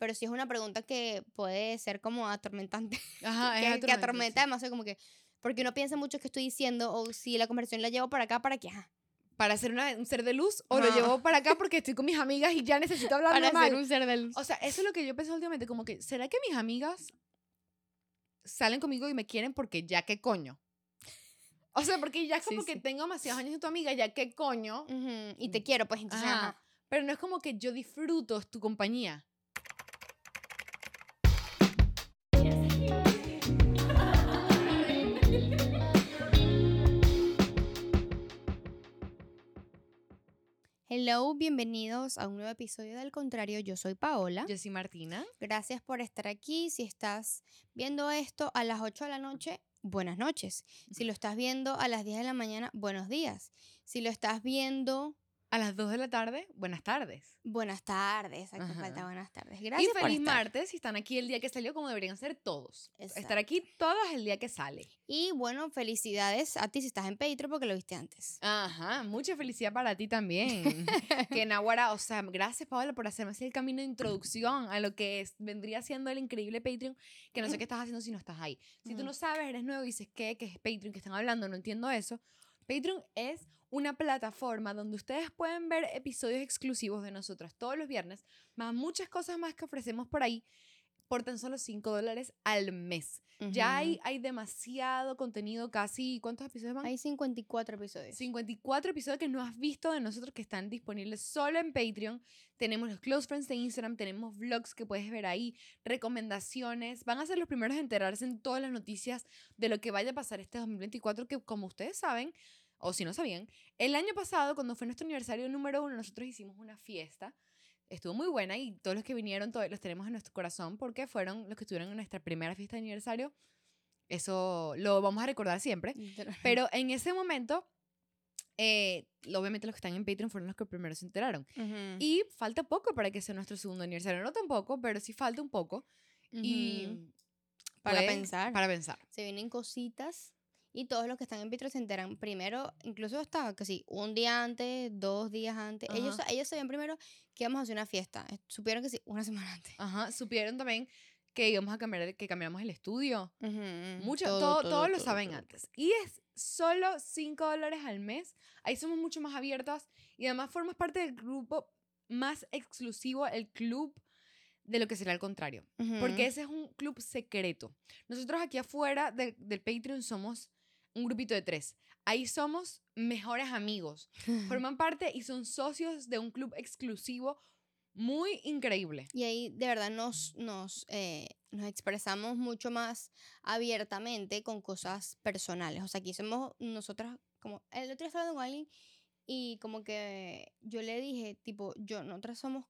pero sí es una pregunta que puede ser como atormentante. Ajá, es que, que atormentante, atormenta sí. demasiado, como que. Porque uno piensa mucho que estoy diciendo, o si la conversación la llevo para acá, para que. Ajá, Para ser una- un ser de luz o lo Ajá. llevo para acá porque estoy con mis amigas y ya necesito hablar para normal. ser un ser de luz. O sea, eso es lo que yo pensé últimamente, como que, ¿será que mis amigas salen conmigo y me quieren porque ya qué coño? O sea, porque ya es Sí, como que sí. tengo demasiados años de tu amiga, ya qué coño. Ujú, Y te quiero, pues entonces. Ajá. ajá. Pero no es como que yo disfruto tu compañía. Hello, bienvenidos a un nuevo episodio del contrario. Yo soy Paola. Yo soy Martina. Gracias por estar aquí. Si estás viendo esto a las 8 de la noche, buenas noches. Si lo estás viendo a las 10 de la mañana, buenos días. Si lo estás viendo, A las 2 de la tarde, buenas tardes. buenas tardes. Aquí falta buenas tardes. y Gracias por feliz estar. martes si están aquí el día que salió, como deberían ser todos. Exacto. Estar aquí todos el día que sale. Y bueno, felicidades a ti si estás en Patreon porque lo viste antes. Ajá, mucha felicidad para ti también. que Nahuara, o sea, gracias Paola por hacerme así el camino de introducción a lo que es- vendría siendo el increíble Patreon, que no sé qué estás haciendo si no estás ahí. Si tú no sabes, eres nuevo y dices, ¿qué? ¿Qué es Patreon? ¿Qué están hablando? No entiendo eso. Patreon es una plataforma donde ustedes pueden ver episodios exclusivos de nosotros todos los viernes, más muchas cosas más que ofrecemos por ahí por tan solo 5 dólares al mes. Ya hay, hay demasiado contenido, casi, ¿cuántos episodios van? Hay 54 episodios. 54 episodios que no has visto de nosotros que están disponibles solo en Patreon. Tenemos los close friends de Instagram, tenemos vlogs que puedes ver ahí, recomendaciones. Van a ser los primeros en enterarse en todas las noticias de lo que vaya a pasar este 2024, que como ustedes saben, o si no sabían, el año pasado, cuando fue nuestro aniversario número uno, nosotros hicimos una fiesta. Estuvo muy buena y todos los que vinieron todavía los tenemos en nuestro corazón porque fueron los que estuvieron en nuestra primera fiesta de aniversario. Eso lo vamos a recordar siempre. Pero en ese momento, eh, obviamente los que están en Patreon fueron los que primero se enteraron. Y falta poco para que sea nuestro segundo aniversario. No tampoco, pero sí falta un poco. Y Para pensar. Para pensar. se vienen cositas y todos los que están en Patreon se enteran primero, incluso hasta casi un día antes, dos días antes. Ellos, Ajá. ellos sabían primero que íbamos a hacer una fiesta. Eh, Supieron que sí, una semana antes. Ajá. Supieron también que íbamos a cambiar, que cambiamos el estudio. Ujú, Mucho, todo, todo, todo, todo lo saben antes. Y es solo 5 dólares al mes. Ahí somos mucho más abiertas. Y además formas parte del grupo más exclusivo, el club de lo que será el contrario. Porque Ujú. ese es un club secreto. Nosotros aquí afuera del- del Patreon somos un grupito de tres. Ahí somos mejores amigos. Forman parte y son socios de un club exclusivo muy increíble. Y ahí de verdad nos, nos, eh, nos expresamos mucho más abiertamente con cosas personales. O sea, aquí somos nosotras, como el otro día estaba hablando con alguien y como que yo le dije, tipo, yo, nosotras somos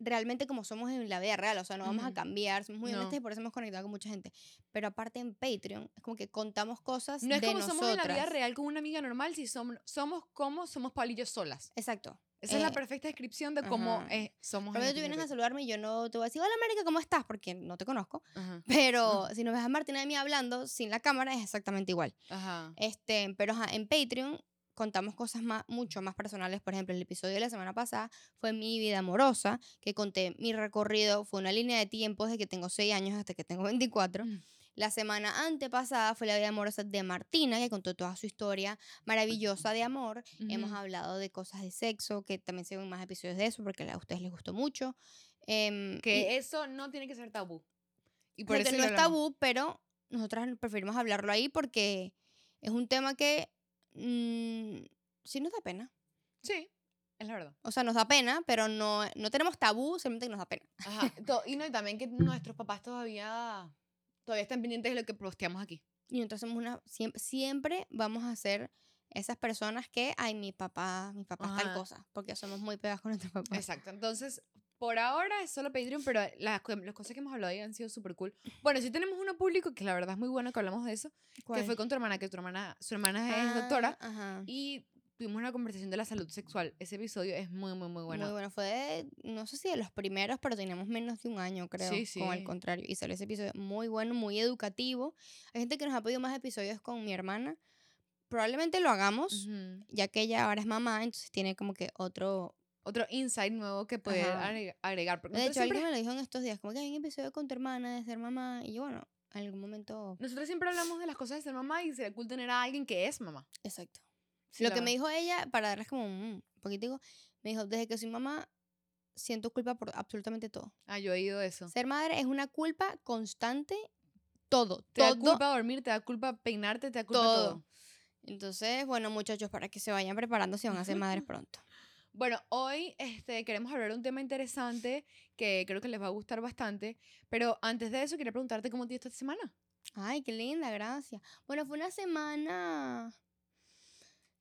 realmente como somos en la vida real, o sea, no vamos a Ujú. cambiar, somos muy No. honestas y por eso hemos conectado con mucha gente. Pero aparte en Patreon, es como que contamos cosas No es de como nosotras. somos en la vida real con una amiga normal, si somos, somos como somos palillos solas. Exacto. Esa es la Eh, perfecta descripción de cómo eh, somos. Pero tú vienes a saludarme y yo no te voy a decir, hola América, ¿cómo estás? Porque no te conozco. Ajá, Pero si nos ves a Martina y a mí hablando sin la cámara es exactamente igual. ajá. Este, pero en Patreon contamos cosas más, mucho más personales. Por ejemplo, el episodio de la semana pasada fue mi vida amorosa, que conté mi recorrido, fue una línea de tiempo desde que tengo 6 años hasta que tengo 24. Mm. La semana antepasada fue la vida amorosa de Martina, que contó toda su historia maravillosa de amor. Hemos Ujú. hablado de cosas de sexo, que también se ven más episodios de eso, porque a ustedes les gustó mucho. Y- Que eso no tiene que ser tabú. Y por eso no es tabú, pero nosotras preferimos hablarlo ahí porque es un tema que mm, sí nos da pena. Sí, es la verdad. O sea, nos da pena, pero no, no tenemos tabú, simplemente que nos da pena. Ajá. y no, y también que nuestros papás todavía, todavía están pendientes de lo que posteamos aquí. Y nosotros somos una, siempre, siempre vamos a ser esas personas que, ay, mi papá, mi papá es tal Ajá. cosa, porque somos muy pegadas con nuestro papá. Exacto. Entonces, por ahora es solo Patreon, pero las, las cosas que hemos hablado ahí han sido súper cool. Bueno, sí tenemos uno público que la verdad es muy bueno que hablamos de eso, ¿Cuál? que fue con tu hermana, que tu hermana, su hermana es doctora, Ah, Ajá. y tuvimos una conversación de la salud sexual. Ese episodio es muy, muy, muy bueno. Muy bueno, fue de, no sé si de los primeros, pero teníamos menos de un año, creo. Sí, Con el sí. contrario. Y salió ese episodio muy bueno, muy educativo. Hay gente que nos ha pedido más episodios con mi hermana. Probablemente lo hagamos, Ujú. ya que ella ahora es mamá, entonces tiene como que otro otro insight nuevo que poder Ajá. agregar. Porque De hecho, alguien siempre, me lo dijo en estos días, como que hay un episodio con tu hermana de ser mamá. Y yo, bueno, en algún momento. nosotros siempre hablamos de las cosas de ser mamá y sería cool tener a alguien que es mamá. Exacto. Sí, lo que me dijo ella, para darles como un poquitico, me dijo, desde que soy mamá, siento culpa por absolutamente todo. Ah, yo he oído eso. Ser madre es una culpa constante, todo, Te da culpa dormir, te da culpa peinarte, te da culpa todo. todo. Entonces, bueno, muchachos, para que se vayan preparando si van a ser madres pronto. Bueno, hoy este, queremos hablar de un tema interesante que creo que les va a gustar bastante. Pero antes de eso, quería preguntarte cómo te esta semana. Ay, qué linda, gracias. Bueno, fue una semana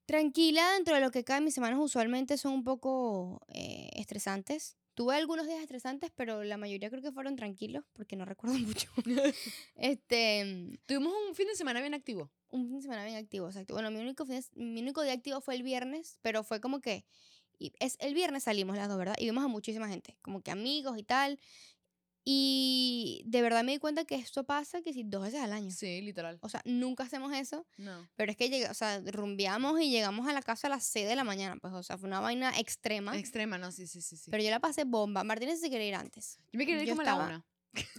tranquila dentro de lo que cae. Mis semanas usualmente son un poco eh, estresantes. Tuve algunos días estresantes, pero la mayoría creo que fueron tranquilos, porque no recuerdo mucho. este, Tuvimos un fin de semana bien activo. un fin de semana bien activo, exacto. Bueno, mi único, fin de- mi único día activo fue el viernes, pero fue como que... y es, el viernes salimos las dos, ¿verdad? Y vimos a muchísima gente, como que amigos y tal. Y de verdad me di cuenta que esto pasa que si dos veces al año. Sí, literal. O sea, nunca hacemos eso. No. Pero es que llega, o sea, rumbeamos y llegamos a la casa a las 6 de la mañana. Pues, o sea, fue una vaina extrema. Extrema, no, sí, sí, sí. sí. Pero yo la pasé bomba. Martínez se quería ir antes. yo me quería ir yo como a la una.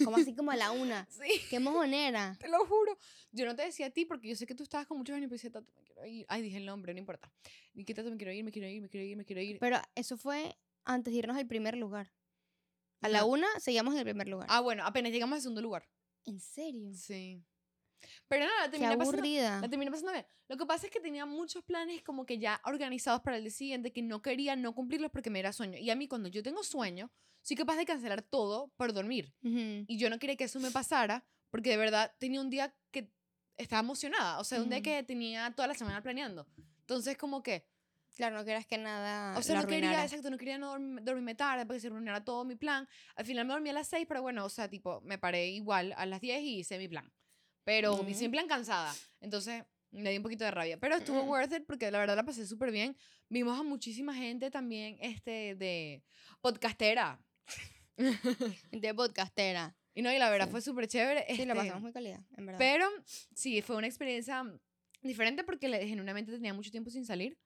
Como así como a la una. Sí, Qué mojonera. te lo juro. Yo no te decía a ti porque yo sé que tú estabas con muchos años y decía, Tato, me quiero ir. Ay, dije el nombre, no importa. Y que Tato, me quiero ir, me quiero ir, me quiero ir, me quiero ir. Pero eso fue antes de irnos al primer lugar. A la No. una seguíamos en el primer lugar. Ah, bueno, apenas llegamos al segundo lugar. ¿En serio? Sí. Pero nada, la Qué terminé pasando, aburrida. la terminé pasando bien. Lo que pasa es que tenía muchos planes como que ya organizados para el día siguiente que no quería no cumplirlos porque me era sueño. Y a mí cuando yo tengo sueño, soy capaz de cancelar todo por dormir. Ujú. Y yo no quería que eso me pasara porque de verdad tenía un día que estaba emocionada. O sea, un día que tenía toda la semana planeando. Entonces, como que, Claro, no quieras que nada o sea, no quería, arruinara. exacto, no quería no dorm- dormirme tarde porque se arruinara todo mi plan. Al final me dormí a las 6, pero bueno, o sea, tipo, me paré igual a las 10 y hice mi plan. Pero Ujú. hice mi plan cansada. Entonces, me di un poquito de rabia. Pero estuvo Ujú. worth it porque la verdad la pasé súper bien. Vimos a muchísima gente también, este, de podcastera. De podcastera. Y no, y la verdad Sí. fue súper chévere. Sí, la este, pasamos muy calidad, en verdad. Pero sí, fue una experiencia diferente porque genuinamente tenía mucho tiempo sin salir.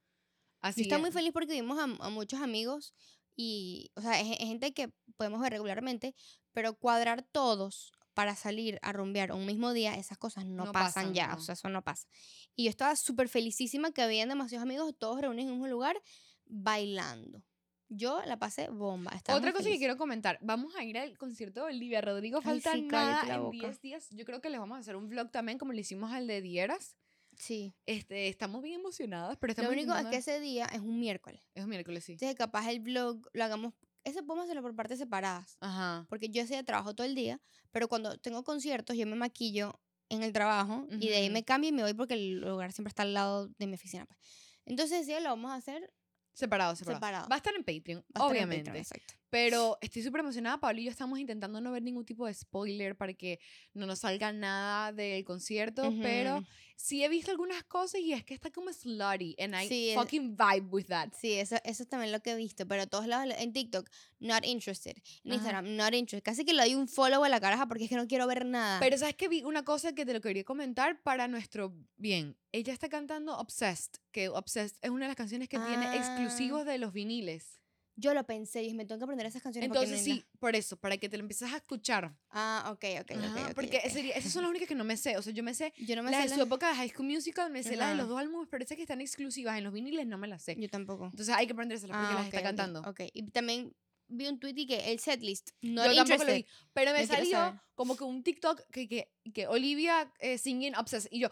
Así Yo estaba muy feliz porque vimos a, a muchos amigos y, o sea, es, es gente que podemos ver regularmente, pero cuadrar todos para salir a rumbear un mismo día, esas cosas no, No pasan, pasan, ya, no. o sea, eso no pasa. Y yo estaba súper felicísima que habían demasiados amigos, todos reunidos en un lugar, bailando. Yo la pasé bomba. estaba Otra cosa que quiero comentar, vamos a ir al concierto de Olivia Rodrigo, falta sí, nada en boca. 10 días. Yo creo que les vamos a hacer un vlog también como le hicimos al de Dieras. Sí. Este, estamos bien emocionadas, pero Lo estamos único es que ese día es un miércoles. es un miércoles, sí. Entonces, capaz el vlog lo hagamos. Ese podemos hacerlo por partes separadas. Ajá. porque yo ese trabajo todo el día, pero cuando tengo conciertos yo me maquillo en el trabajo y de ahí me cambio y me voy porque el lugar siempre está al lado de mi oficina. pues. Entonces día lo vamos a hacer Separado, separado, Separado. Va a estar en Patreon, va en obviamente. Patreon, exacto. Pero estoy súper emocionada. Pablo y yo estamos intentando no ver ningún tipo de spoiler para que no nos salga nada del concierto. Pero Ujú. sí he visto algunas cosas y es que está como slutty. And I Sí, fucking vibe with that. Sí, eso, eso es también lo que he visto, pero todos lados, en TikTok, not interested, en Ajá. Instagram, not interested. Casi que le doy un follow a la caraja porque es que no quiero ver nada. Pero sabes que vi una cosa que te lo quería comentar para nuestro bien. Ella está cantando Obsessed, que Obsessed es una de las canciones que tiene Ah. exclusivos de los viniles. Yo lo pensé y me tengo que aprender esas canciones Entonces no- sí, por eso, para que te lo empieces a escuchar. Ah, ok, ok, Ajá, ok, porque ok. sería- esas son las únicas que no me sé. O sea, yo me sé Yo no me las sé de su época de High School Musical, me sé las de los dos álbumes, pero esas que están exclusivas en los viniles no me las sé. Yo tampoco. Entonces hay que aprendérselas porque Ah, las está cantando. Ok, y también vi un tweet y que el setlist, no Yo tampoco lo vi. Pero me quiero salió como que un TikTok que, que, que Olivia eh, singing Obsessed. Y yo,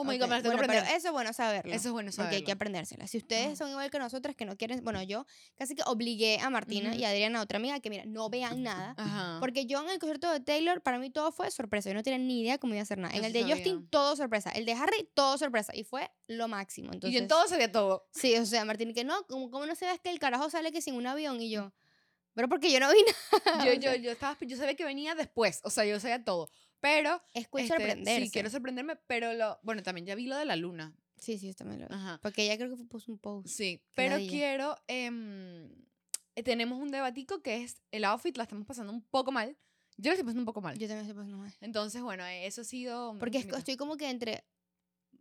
oh my Ok, god, me las tengo bueno, aprender. eso es bueno saberlo. Eso es bueno Porque hay que saberlo. aprendérsela. Si ustedes son igual que nosotras, que no quieren, bueno, yo casi que obligué a Martina Ujú. y a Adriana, otra amiga, que mira, no vean nada. Ajá. Porque yo en el concierto de Taylor, para mí todo fue sorpresa. Yo no tenía ni idea cómo iba a hacer nada. En el de Justin, sabía. todo sorpresa. El de Harry, todo sorpresa. Y fue lo máximo. Entonces, y yo en todo sabía todo. Sí, o sea, Martín, que no, ¿cómo, cómo no se ve que el carajo sale que sin un avión? Y yo, pero porque yo no vi nada. Yo, yo, yo, estaba, yo sabía que venía después. O sea, yo sabía todo. Pero. es cool este, sorprenderse. Sí, quiero sorprenderme. Pero lo. Bueno, también ya vi lo de la luna. Sí, sí, también lo vi. Ajá. Porque ella creo que puso un post. Sí. Pero quiero. em, eh, tenemos un debatico que es el outfit, la estamos pasando un poco mal. Yo la estoy pasando un poco mal. Yo también estoy pasando mal. Entonces, bueno, eh, eso ha sido. Porque es- estoy como que entre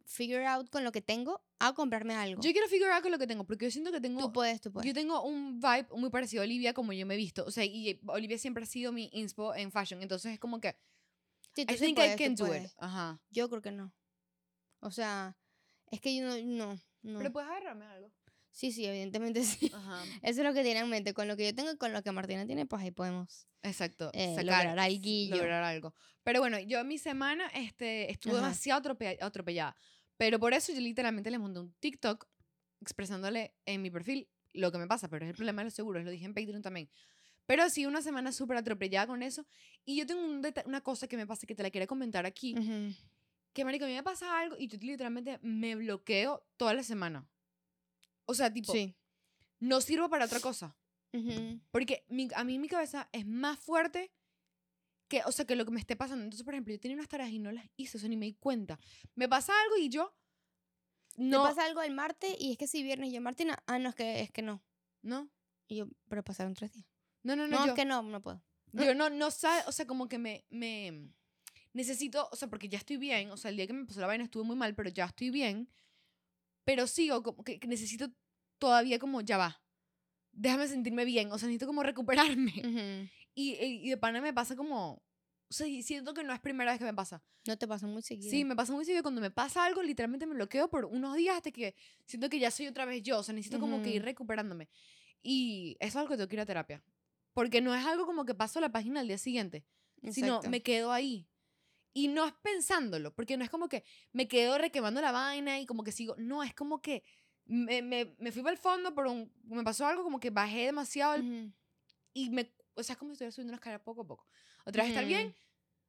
figure out con lo que tengo a comprarme algo. Yo quiero figure out con lo que tengo, porque yo siento que tengo... tú puedes, tú puedes. Yo tengo un vibe muy parecido a Olivia como yo me he visto. O sea, y Olivia siempre ha sido mi inspo en fashion. Entonces es como que... Sí, tú I sí think puedes, I can do it. puedes. Ajá. Yo creo que no. O sea, es que yo no, no, no. Pero puedes agarrarme algo. Sí, sí, evidentemente sí. Ajá. Eso es lo que tiene en mente. Con lo que yo tengo y con lo que Martina tiene, pues ahí podemos. Exacto. Eh, sacar, lograr alguillo. Lograr algo. Pero bueno, yo mi semana este, estuve Ajá. demasiado atrope- atropellada. Pero por eso yo literalmente le monté un TikTok expresándole en mi perfil lo que me pasa. Pero es el problema de los seguros. Lo dije en Patreon también. Pero sí, una semana súper atropellada con eso. Y yo tengo un una cosa que me pasa que te la quería comentar aquí. Ujú. Que, marico, a mí me pasa algo y yo literalmente me bloqueo toda la semana. O sea, tipo, Sí. no sirvo para otra cosa. Ujú. Porque mi- a mí mi cabeza es más fuerte que, o sea, que lo que me esté pasando. Entonces, por ejemplo, yo tenía unas tareas y no las hice, o sea, ni me di cuenta. Me pasa algo y yo no, Te pasa algo el martes y es que si viernes y yo, Martina, ah, no, es que, es que no. no, Y yo, pero pasaron tres días. No, no, No, no, yo, es que no, no puedo. yo no, no sabe, o sea, como que me, me necesito, o sea, porque ya estoy bien, o sea, el día que me pasó la vaina estuve muy mal, pero ya estoy bien, pero sigo como que, que necesito todavía como, ya va, déjame sentirme bien, o sea, necesito como recuperarme. Ujú. Y, y, y de pana me pasa como, o sea, siento que no es primera vez que me pasa. No te pasa muy seguido. Sí, me pasa muy seguido. Cuando me pasa algo, literalmente me bloqueo por unos días hasta que siento que ya soy otra vez yo. O sea, necesito como que ir recuperándome. Y eso es algo que tengo que ir a terapia. Porque no es algo como que paso la página al día siguiente, sino Exacto. me quedo ahí. Y no es pensándolo, porque no es como que me quedo requemando la vaina y como que sigo. No, es como que me, me, me fui para el fondo, pero un- me pasó algo como que bajé demasiado el Ujú. y me, o sea, es como si estuviera subiendo una escalera poco a poco. Otra vez estar bien,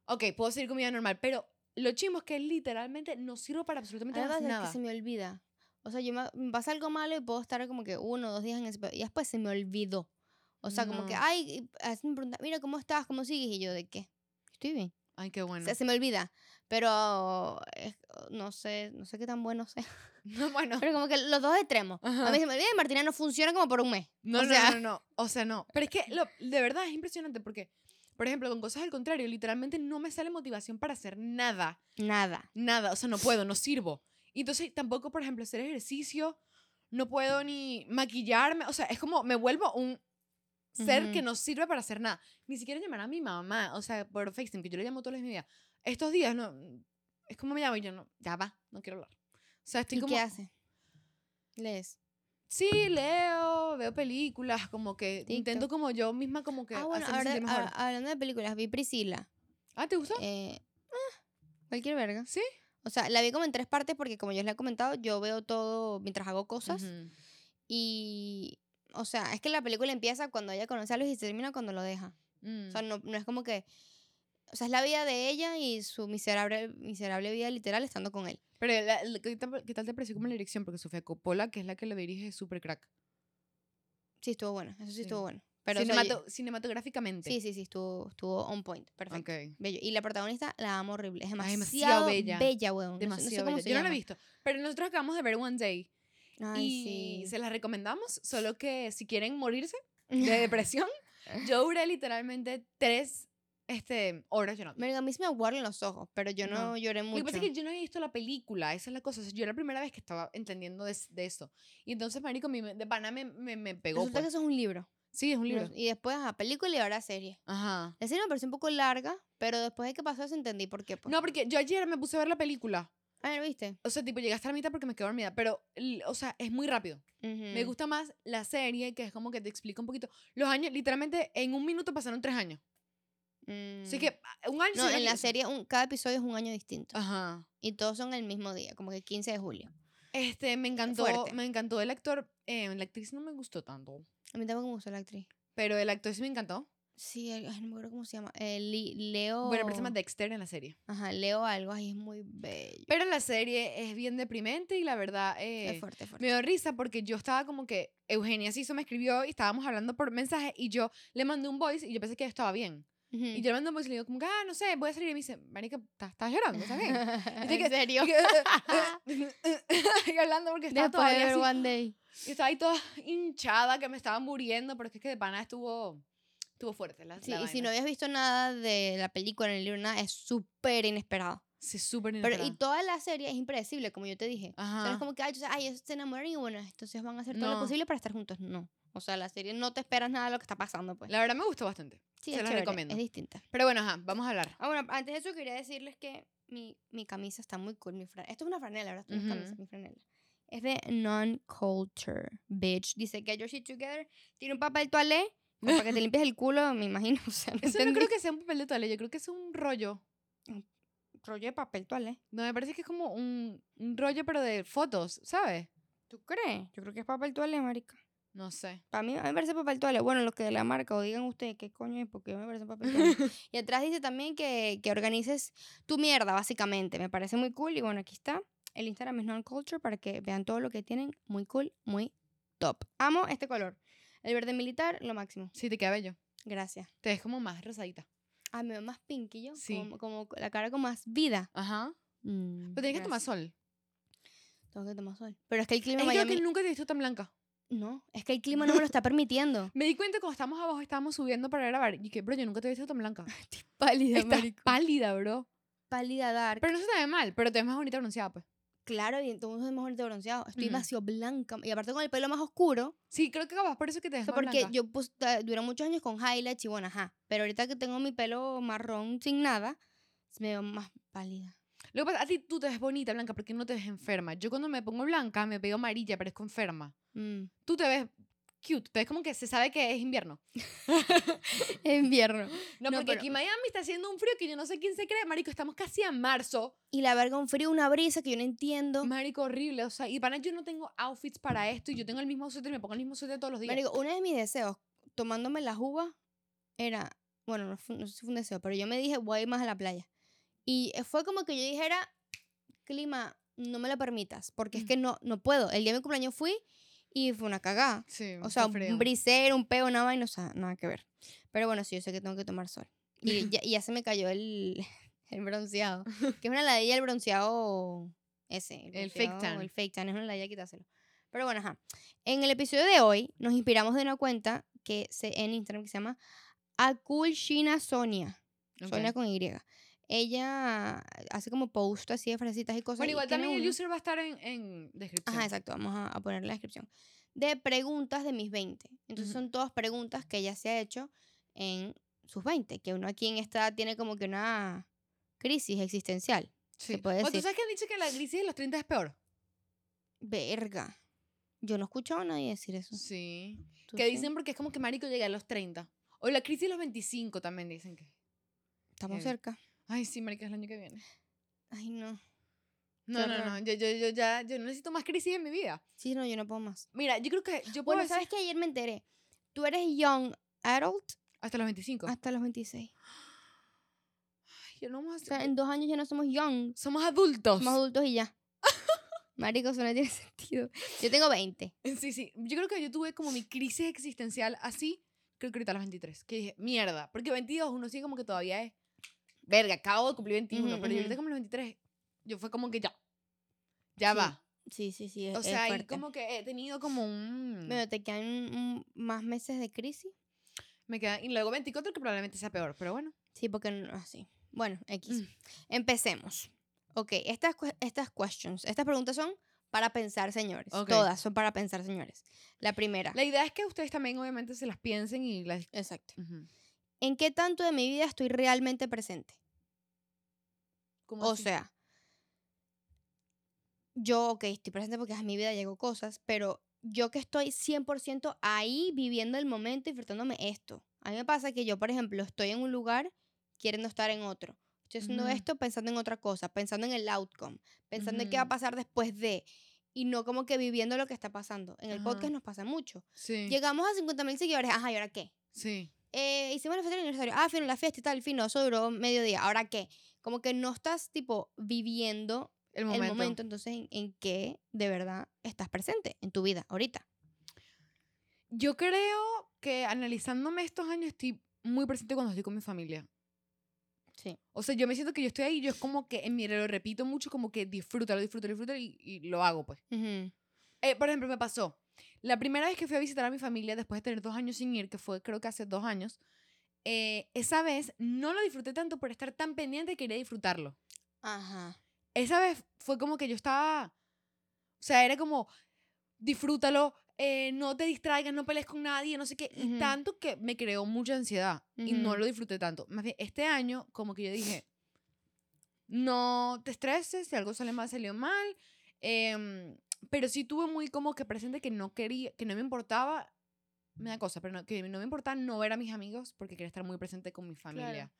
ok, puedo seguir con mi vida normal, pero lo chimo es que literalmente no sirvo para absolutamente Además es nada. que se me olvida. O sea, yo me, me pasa algo malo y puedo estar como que uno o dos días en ese... Y después se me olvidó. O sea, como que, No. ay, a me preguntan, mira, ¿cómo estás? ¿Cómo sigues? Y yo, ¿de qué? Estoy bien. Ay, qué O bueno. sea, se me olvida. Pero es- no sé, no sé qué tan bueno sea. No, bueno. Pero como que los dos extremos. A Ajá. mí se me olvida y Martina no funciona como por un mes. No, o no, sea, no, no, O sea, no. Pero es que lo, de verdad es impresionante porque, por ejemplo, con cosas al contrario, literalmente no me sale motivación para hacer nada. nada. Nada. O sea, no puedo, no sirvo. Y entonces tampoco, por ejemplo, hacer ejercicio, no puedo ni maquillarme. O sea, es como me vuelvo un ser que Ujú. no sirve para hacer nada. Ni siquiera llamar a mi mamá. O sea, por FaceTime, que yo le llamo todos los días. Estos días, no. Es como me llamo y yo no. Ya va, no quiero hablar. O sea, estoy ¿Y como. qué hace? Lees. Sí, leo, veo películas, como que intento TikTok. como yo misma como que Ah, bueno, ahora, mejor. ah, hablando de películas, vi Priscila. Ah, ¿te gustó? Eh, ah, cualquier verga. ¿Sí? O sea, la vi como en tres partes porque como yo les he comentado, yo veo todo mientras hago cosas. Ujú. Y, o sea, es que la película empieza cuando ella conoce a Luis y termina cuando lo deja. Mm. O sea, no, no es como que... O sea, es la vida de ella y su miserable, miserable vida literal estando con él. Pero, la- la- ¿qué, tal, qué tal te pareció como la dirección? Porque Sofía Coppola, que es la que la dirige, es súper crack. Sí, estuvo bueno. Eso sí, Sí. estuvo bueno. Pero o sea, Cinemato- cinematográficamente. sí, sí, sí, estuvo, estuvo on point. Perfecto. Ok. Bello. Y la protagonista la amo horrible. Es Ay, demasiado, demasiado bella. bella, weón. No sé- no sé Demasiado bella. Yo no la he llama. visto. Pero nosotros acabamos de ver One Day. Ay, y sí. se las recomendamos. Solo que si quieren morirse de depresión, yo duré literalmente tres este, horas llorando. Verga, a mí se me aguardan los ojos, pero yo no, No. lloré Lo mucho. que pasa es que yo no había visto la película, esa es la cosa. o sea, yo era la primera vez que estaba entendiendo de, de eso. Y entonces, marico, mi- de pana me, me, me pegó. Resulta que pues. eso es un libro. Sí, es un libro. Y después a película y ahora serie. Ajá. La serie me pareció un poco larga, pero después de que pasó eso entendí por qué. pues. No, porque yo ayer me puse a ver la película. A ver, ¿viste? O sea, tipo, llegué hasta la mitad porque me quedé dormida. Pero, o sea, es muy rápido. Me gusta más la serie, que es como que te explica un poquito. Los años, literalmente, en un minuto pasaron tres años. Así Mm. que, ah, un año. No, en la serie un- cada episodio es un año distinto. Ajá. Y todos son el mismo día, como que 15 de julio. Este, me encantó, fuerte. me encantó el actor. eh, la actriz no me gustó tanto. A mí tampoco me gustó la actriz. Pero el actor sí me encantó. Sí, ay, no me acuerdo cómo se llama. Li- Leo. Bueno, pero se llama Dexter en la serie. Ajá, Leo algo. Ay, es muy bello. Pero la serie es bien deprimente y la verdad eh, es fuerte, es fuerte. me dio risa porque yo estaba como que Eugenia Ciso me escribió y estábamos hablando por mensaje y yo le mandé un voice y yo pensé que estaba bien. Y yo le mandé un voice y le digo como que, ah, no sé, voy a salir y me dice, marica, ¿estás, llorando? ¿Estás bien? ¿En que- serio? Y hablando porque estaba Después de todavía así, One Day. y estaba ahí toda hinchada que me estaba muriendo, pero es que, es que de pana estuvo, estuvo fuerte la, Sí, la y si no vaina. habías visto nada de la película, en el libro, nada, es súper inesperado. Sí, súper Pero, y inesperado. toda la serie es impredecible, como yo te dije. O sea, Ajá. es como que, ay, entonces, ay, ellos se enamoran y bueno, entonces van a hacer todo lo No. posible para estar juntos. No. O sea, la serie no te esperas nada de lo que está pasando, pues. La verdad me gustó bastante. sí, se es chévere, recomiendo. Es distinta. Pero bueno, ajá, vamos a hablar. Ah, bueno, antes de eso quería decirles que mi, mi camisa está muy cool. Mi Esto es una franela, ¿verdad? Esto no es camisa, mi franela. Es de Non-Culture, bitch. Dice, get your shit together. Tiene un papel toalé para que te limpies el culo, me imagino. O sea, no Eso no creo que sea un papel de toalla, yo creo que es un rollo. Rollo de papel toalé. No, me parece que es como un, un rollo, pero de fotos, ¿sabes? ¿Tú crees? Yo creo que es papel toalé, marica. No sé. Para mí, a mí me parece papel toalé. Bueno, lo que de la marca, o digan ustedes qué coño es, porque me parece papel toalé. y atrás dice también que, que organices tu mierda, básicamente. Me parece muy cool. Y bueno, aquí está. El Instagram es Non-Culture para que vean todo lo que tienen. Muy cool, muy top. Amo este color. El verde militar, lo máximo. Sí, te queda bello. Gracias. Te ves como más rosadita. Ah, me veo más yo. Sí. Como, como la cara con más vida. Ajá. Mm, Pero tienes que tomar sol. Tengo que tomar sol. Pero es que el clima Es Miami... que nunca te he visto tan blanca. No, es que el clima no me lo está permitiendo. Me di cuenta cuando estábamos abajo, estábamos subiendo para grabar. Y que, bro, yo nunca te he visto tan blanca. Pálida, Estás marico. pálida, bro. Pálida dark. Pero no se te ve mal, pero te ves más bonita bronceada, pues. Claro, y entonces es mejor bonito bronceado. Estoy Ujú. demasiado blanca. Y aparte con el pelo más oscuro. Sí, creo que capaz por eso que te más porque blanca. yo pues, duré muchos años con highlights y bueno, ajá. Pero ahorita que tengo mi pelo marrón sin nada, me veo más pálida. Lo que pasa, a ti tú te ves bonita, blanca, porque no te ves enferma. Yo cuando me pongo blanca, me veo amarilla, parezco enferma. Mm. Tú te ves cute, te ves como que se sabe que es invierno. Invierno. No, No, porque pero- aquí en Miami está haciendo un frío que yo no sé quién se cree. Marico, estamos casi a marzo. Y la verga, un frío, una brisa que yo no entiendo. Marico, horrible. O sea, y para yo no tengo outfits para esto. Y yo tengo el mismo suéter y me pongo el mismo suéter todos los días. Marico, uno de mis deseos, tomándome las uvas, era, bueno, no, fue- no sé si fue un deseo, pero yo me dije, voy a ir más a la playa. Y fue como que yo dijera, clima, no me lo permitas, porque es Mm. que no, no puedo. El día de mi cumpleaños fui y fue una cagada. sí, O sea, frío. un brisero, un peo, una vaina, o sea, nada que ver. Pero bueno, sí, yo sé que tengo que tomar sol. Y ya, ya se me cayó el, el bronceado. Que es una ladilla el bronceado ese. El fake bronceado, tan. El fake tan, es una ladilla quitárselo. Pero bueno, ajá. En el episodio de hoy nos inspiramos de una cuenta que se, en Instagram que se llama Akulshina Sonia. Ok. Sonia con Y. Ella hace como post así de frasecitas y cosas. Bueno, igual también el user va a estar en, en descripción. Ajá, exacto. Vamos a, a poner la descripción. De preguntas de mis 20. Entonces son todas preguntas que ella se ha hecho en sus 20. Que uno aquí en esta tiene como que una crisis existencial. Sí. se puede O tú decir. sabes que han dicho que la crisis de los 30 es peor. Verga. Yo no he escuchado a nadie decir eso. Sí. ¿Tú Que sí? dicen porque es como que marico llega a los 30. O la crisis de los 25 también dicen que. Estamos cerca. Ay, sí, marica, es el año que viene. Ay, no. No, no, horror. no. Yo, yo, yo ya yo no necesito más crisis en mi vida. Sí, no, yo no puedo más. Mira, yo creo que yo puedo Bueno, ¿sabes que Ayer me enteré. Tú eres young adult hasta los 25. hasta los 26. Ay, yo no vamos a O sea, en dos años ya no somos young. Somos adultos. Somos adultos y ya. Marico, eso no tiene sentido. Yo tengo 20. Sí, sí. Yo creo que yo tuve como mi crisis existencial así, creo que ahorita a los 23. Que dije, mierda. Porque 22 uno sí como que todavía es. Verga, acabo de cumplir 21. Ujú, pero yo ahorita como los 23, yo fue como que ya. Ya Sí, va. Sí, sí, sí. es- O es sea, y fuerte. como que he tenido como un. Bueno, te quedan más meses de crisis. Me queda. Y luego 24, que probablemente sea peor, pero bueno. Sí, porque no- así. Bueno, X. Mm. Empecemos. Ok, estas, estas questions, estas preguntas son para pensar, señores. Ok. Todas son para pensar, señores. La primera. La idea es que ustedes también, obviamente, se las piensen y las. Exacto. Ujú. ¿En qué tanto de mi vida estoy realmente presente? ¿Cómo O así? sea, yo, ok, estoy presente porque a mi vida llegó cosas, pero yo que estoy 100% ahí viviendo el momento y disfrutándome esto. A mí me pasa que yo, por ejemplo, estoy en un lugar queriendo estar en otro. Estoy haciendo esto pensando en otra cosa, pensando en el outcome, pensando en qué va a pasar después de, y no como que viviendo lo que está pasando. En el Ajá. podcast nos pasa mucho. Sí. Llegamos a 50 mil seguidores, ajá, ¿y ahora qué? Sí. Eh, hicimos la fiesta de aniversario. Ah, fino, la fiesta y tal, fino, eso duró medio día. ¿Ahora qué? Como que no estás, tipo, viviendo El momento. el momento. Entonces, ¿en, en qué de verdad estás presente en tu vida ahorita? Yo creo que analizándome estos años estoy muy presente cuando estoy con mi familia. Sí. O sea, yo me siento que yo estoy ahí, yo es como que en mi lo repito mucho, como que disfrútalo, disfrútalo, disfrútalo y, y lo hago, pues. Eh, por ejemplo, me pasó. La primera vez que fui a visitar a mi familia después de tener dos años sin ir, que fue creo que hace dos años, eh, esa vez no lo disfruté tanto por estar tan pendiente que quería disfrutarlo. Ajá. Esa vez fue como que yo estaba, o sea, era como, disfrútalo, eh, no te distraigas, no pelees con nadie, no sé qué. Y tanto que me creó mucha ansiedad y no lo disfruté tanto. Más bien, este año, como que yo dije, no te estreses, si algo sale mal, salió mal. em, pero sí tuve muy como que presente que no quería, que no me importaba, me da cosa, pero no, que no me importaba no ver a mis amigos porque quería estar muy presente con mi familia.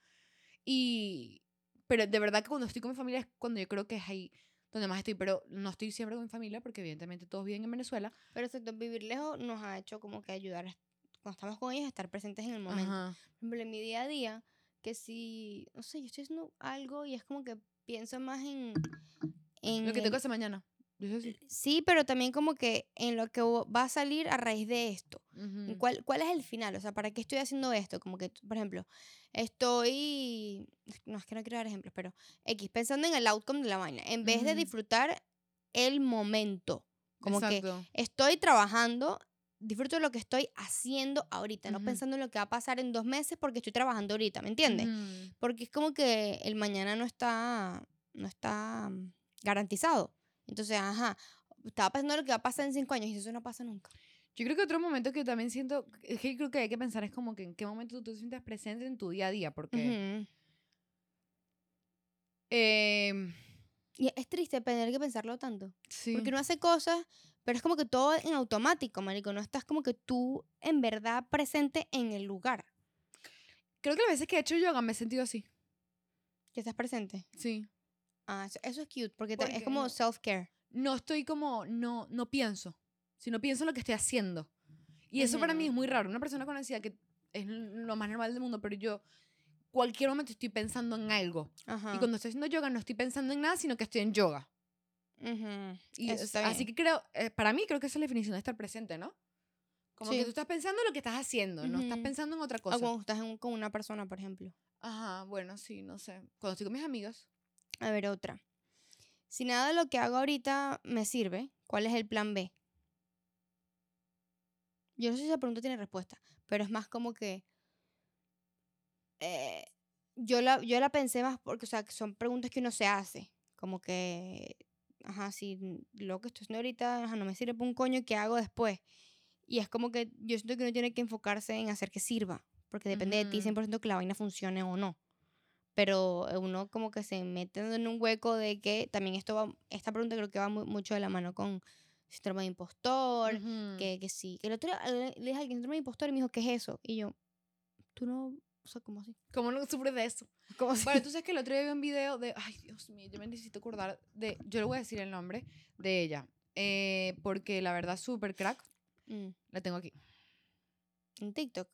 Y, pero de verdad que cuando estoy con mi familia es cuando yo creo que es ahí donde más estoy, pero no estoy siempre con mi familia porque evidentemente todos viven en Venezuela. Pero exacto, vivir lejos nos ha hecho como que ayudar, cuando estamos con ellos, a estar presentes en el momento. Ajá. Por ejemplo, en mi día a día, que si, no sé, yo estoy haciendo algo y es como que pienso más en... en Lo que tengo que hacer mañana. Así. Sí, pero también como que en lo que va a salir a raíz de esto. ¿Cuál, ¿Cuál es el final? O sea, ¿para qué estoy haciendo esto? Como que, por ejemplo, estoy... No, es que no quiero dar ejemplos, pero X, pensando en el outcome de la vaina. En vez de disfrutar el momento. Como que estoy trabajando, disfruto de lo que estoy haciendo ahorita, no Ujú. pensando en lo que va a pasar en dos meses porque estoy trabajando ahorita, ¿me entiendes? Porque es como que el mañana no está, no está mm, garantizado. Entonces, ajá, estaba pensando en lo que va a pasar en cinco años y eso no pasa nunca. Yo creo que otro momento que también siento, es que creo que hay que pensar es como que en qué momento tú te sientes presente en tu día a día, porque Ujú. em, Y es triste tener que pensarlo tanto. sí. Porque uno hace cosas, pero es como que todo en automático, marico. No estás como que tú en verdad presente en el lugar. creo que las veces que he hecho yoga me he sentido así. Que estás presente. Sí. Ah, eso, es cute, porque te- es Porque como self-care. No estoy como, no, no pienso, sino pienso en lo que estoy haciendo. Y eso para mí es muy raro. Una persona con ansiedad que es lo más normal del mundo, pero yo cualquier momento estoy pensando en algo. Ajá. Y cuando estoy haciendo yoga no estoy pensando en nada, sino que estoy en yoga. Ujú, Y eso es- está así que creo, eh, para mí creo que esa es la definición de estar presente, ¿no? Como que Sí. tú estás pensando en lo que estás haciendo, no estás pensando en otra O cosa. cuando estás en- con una persona, por ejemplo. Ajá, bueno, sí, no sé. Cuando estoy con mis amigos, A ver, otra. Si nada de lo que hago ahorita me sirve, ¿cuál es el plan B? Yo no sé si esa pregunta tiene respuesta, pero es más como que... eh, yo, la, yo la pensé más porque, o sea, que son preguntas que uno se hace. Como que, ajá, si lo que estoy haciendo ahorita ajá, no me sirve para un coño, ¿qué hago después? Y es como que yo siento que uno tiene que enfocarse en hacer que sirva, porque depende de ti Ujú. 100% que la vaina funcione o no pero eh, uno como que se mete en un hueco de que también esto va, esta pregunta creo que va mu- mucho de la mano con síndrome de impostor, que, que sí, que el otro día le, le dije a alguien síndrome de impostor y me dijo, ¿qué es eso? Y yo, tú no, o sea, ¿cómo así? ¿cómo no sufres de eso? ¿Cómo así? Bueno, tú sabes que el otro día vi un video de. Ay, Dios mío, yo me necesito acordar de. Yo le voy a decir el nombre de ella. eh, porque la verdad, súper crack. Mm, La tengo aquí. en TikTok.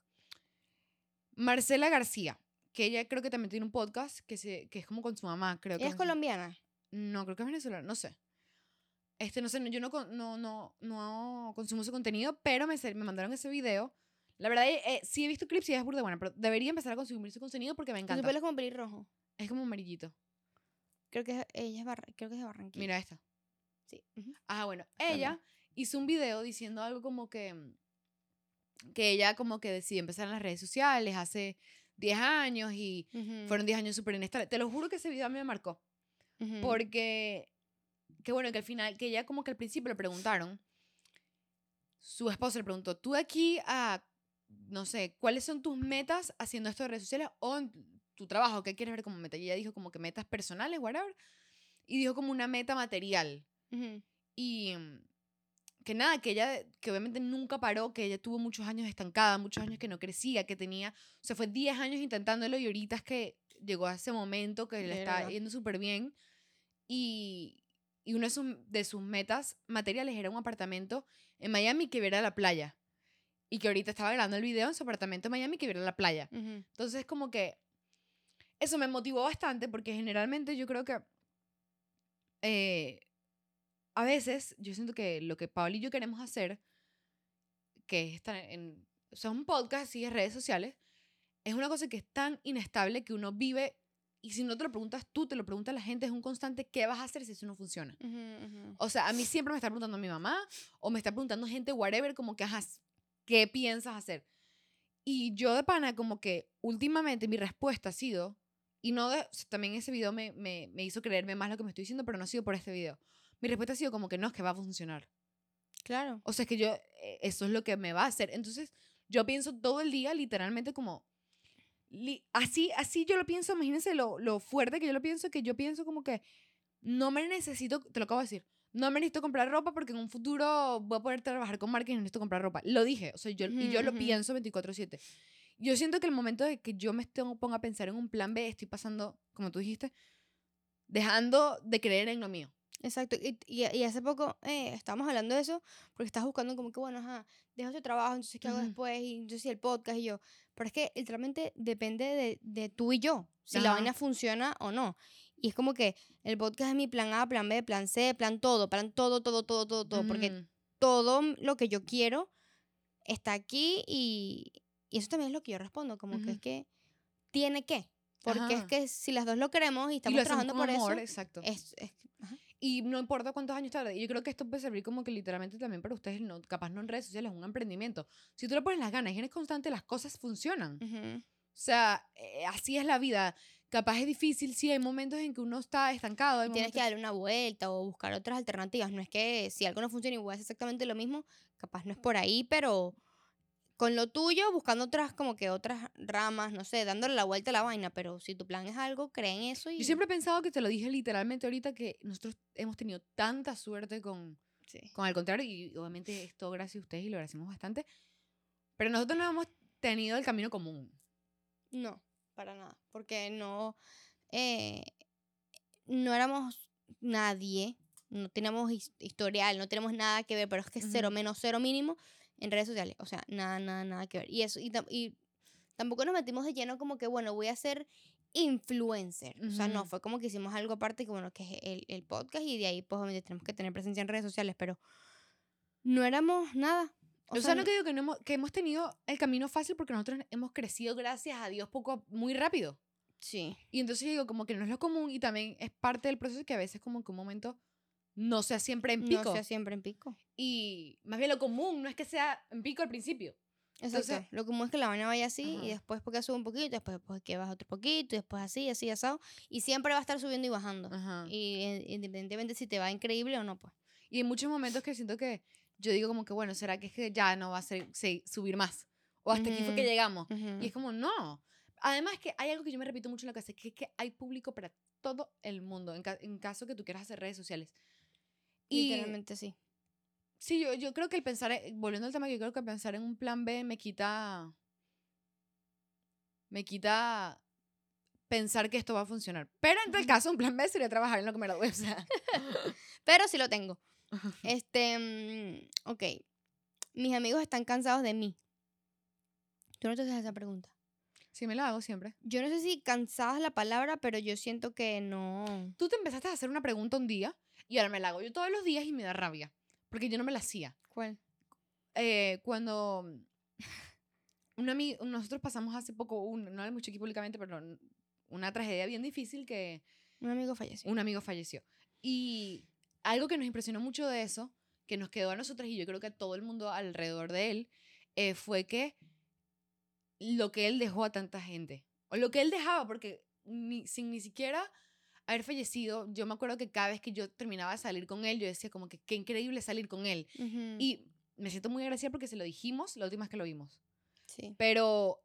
Marcela García. Que ella creo que también tiene un podcast que, se, que es como con su mamá, creo que. Ella es colombiana. No, creo que es venezolana, no sé. Este, no sé, no- yo no, no, no, no consumo su contenido, pero me, me mandaron ese video. La verdad, eh, eh, sí he visto clips y es burda buena, pero debería empezar a consumir su contenido porque me Su encanta. pelo es como pelirrojo. Es como amarillito. Creo que es, ella es, Barra- creo que es de Barranquilla. Mira esta. Sí. ujú. Ah, bueno, También. ella hizo un video diciendo algo como que que ella como que decidió empezar en las redes sociales hace 10 años y Ujú, fueron 10 años súper inestables. Te lo juro que ese video a mí me marcó. ujú. Porque, que bueno, que al final, que ella como que al principio le preguntaron, su esposo le preguntó, tú de aquí a, no sé, ¿cuáles son tus metas haciendo esto de redes sociales o en tu trabajo? ¿Qué quieres ver como meta? Y ella dijo como que metas personales, whatever. Y dijo como una meta material. Ujú, Y mm, que nada, que ella, que obviamente nunca paró, que ella tuvo muchos años estancada, muchos años que no crecía, que tenía, o sea, fue 10 años intentándolo y ahorita es que llegó a ese momento que le está yendo súper bien. Y, y una de sus, de sus metas materiales era un apartamento en Miami que viera la playa. Y que ahorita estaba grabando el video en su apartamento en Miami que viera la playa. ujú. Entonces, como que eso me motivó bastante porque generalmente yo creo que eh, a veces yo siento que lo que Pablo y yo queremos hacer, que es estar en o sea, un podcast y redes sociales, es una cosa que es tan inestable que uno vive y si no te lo preguntas tú, te lo pregunta la gente, es un constante, ¿qué vas a hacer si eso no funciona? Ujú, ujú. O sea, a mí siempre me está preguntando mi mamá o me está preguntando gente, whatever, como que, ajá, ¿qué piensas hacer? Y yo de pana, como que últimamente mi respuesta ha sido, Y no, de- o sea, también ese video me, me, me hizo creerme más lo que me estoy diciendo, pero no ha sido por este video. Mi respuesta ha sido como que no, es que va a funcionar. Claro. O sea, es que yo, eh, eso es lo que me va a hacer. Entonces, yo pienso todo el día literalmente como, li- así, así yo lo pienso, imagínense lo, lo fuerte que yo lo pienso, que yo pienso como que no me necesito, te lo acabo de decir, no me necesito comprar ropa porque en un futuro voy a poder trabajar con marcas y no necesito comprar ropa. Lo dije, o sea, yo, y yo lo pienso 24/7. Yo siento que el momento de que yo me ponga a pensar en un plan B, estoy pasando, como tú dijiste, dejando de creer en lo mío. Exacto. Y, y, y hace poco eh, estábamos hablando de eso porque estás buscando como que, bueno, ajá, dejo este trabajo, entonces, ¿qué hago Ujú. después? Y entonces, el podcast y yo. Pero es que literalmente depende de, de tú y yo, si la Ajá. vaina funciona o no. Y es como que el podcast es mi plan A, plan B, plan C, plan todo, plan todo, todo, todo, todo, todo. Porque Ujú. todo lo que yo quiero está aquí y, y eso también es lo que yo respondo, como que Ujú. es que tiene que. Porque es Ajá. que si las dos lo queremos y Y estamos lo hacemos trabajando por amor, eso, exacto. es, es-. Y no importa cuántos años tarde. Yo creo que esto puede servir como que literalmente también para ustedes, no, capaz no en redes sociales, un emprendimiento. Si tú le pones las ganas y eres constante, las cosas funcionan. O sea, eh, así es la vida. Capaz es difícil, sí, hay momentos en que uno está estancado. hay Y tienes que darle una vuelta o buscar otras alternativas. No es que si algo no funciona y voy a hacer exactamente lo mismo, capaz no es por ahí, pero con lo tuyo, buscando otras, como que otras ramas, no sé, dándole la vuelta a la vaina. Pero si tu plan es algo, cree en eso y. Yo siempre he pensado que te lo dije literalmente ahorita que nosotros hemos tenido tanta suerte con, Sí. con al contrario, y obviamente esto gracias a ustedes y lo agradecemos bastante, pero nosotros no hemos tenido el camino común. No, para nada. Porque no. eh, no éramos nadie. No teníamos his- historial, no tenemos nada que ver, pero es que cero menos cero mínimo en redes sociales. O sea, nada, nada, nada que ver. Y eso, y, y tampoco nos metimos de lleno como que, bueno, voy a ser influencer. O sea, no, fue como que hicimos algo aparte que, bueno, que es el, el podcast y de ahí, pues, obviamente tenemos que tener presencia en redes sociales, pero no éramos nada. O, sea, no que digo que, no hemos, que hemos tenido el camino fácil porque nosotros hemos crecido, gracias a Dios, poco, muy rápido. Sí. Y entonces digo, como que no es lo común y también es parte del proceso que a veces como que un momento no sea siempre en pico. No sea siempre en pico. Y más bien lo común no es que sea en pico al principio. Exacto. Entonces- lo común es que la vaina vaya así Ajá. y después porque sube un poquito, después pues, que baja otro poquito y después así, así, asado. Y siempre va a estar subiendo y bajando. Ajá. Y eh, independientemente si te va increíble o no, pues. Y hay muchos momentos que siento que yo digo como que, bueno, ¿será que es que ya no va a ser, se- subir más? O hasta aquí fue que llegamos. Y es como, no. Además que hay algo que yo me repito mucho en lo que hace, que es que hay público para todo el mundo, en, ca- en caso que tú quieras hacer redes sociales. Y Literalmente sí. sí, yo, yo creo que el pensar, en- volviendo al tema, yo creo que pensar en un plan B me quita, me quita pensar que esto va a funcionar. Pero en tal caso, un plan B sería trabajar en lo que me gradué, o sea. Pero sí lo tengo. Este, mm, ok. Mis amigos están cansados de mí. Tú no te haces esa pregunta. Sí, me la hago siempre. Yo no sé si cansada es la palabra, pero yo siento que no. Tú te empezaste a hacer una pregunta un día y ahora me la hago yo todos los días y me da rabia. Porque yo no me la hacía. ¿Cuál? Eh, cuando un ami- nosotros pasamos hace poco, un, no lo dicho aquí públicamente, pero una tragedia bien difícil que Un amigo falleció. un amigo falleció. Y algo que nos impresionó mucho de eso, que nos quedó a nosotros y yo creo que a todo el mundo alrededor de él, eh, fue que lo que él dejó a tanta gente, o lo que él dejaba, porque ni, sin ni siquiera haber fallecido, yo me acuerdo que cada vez que yo terminaba de salir con él, yo decía como que qué increíble salir con él. Ujú. Y me siento muy agradecida porque se lo dijimos la última vez que lo vimos. Sí. Pero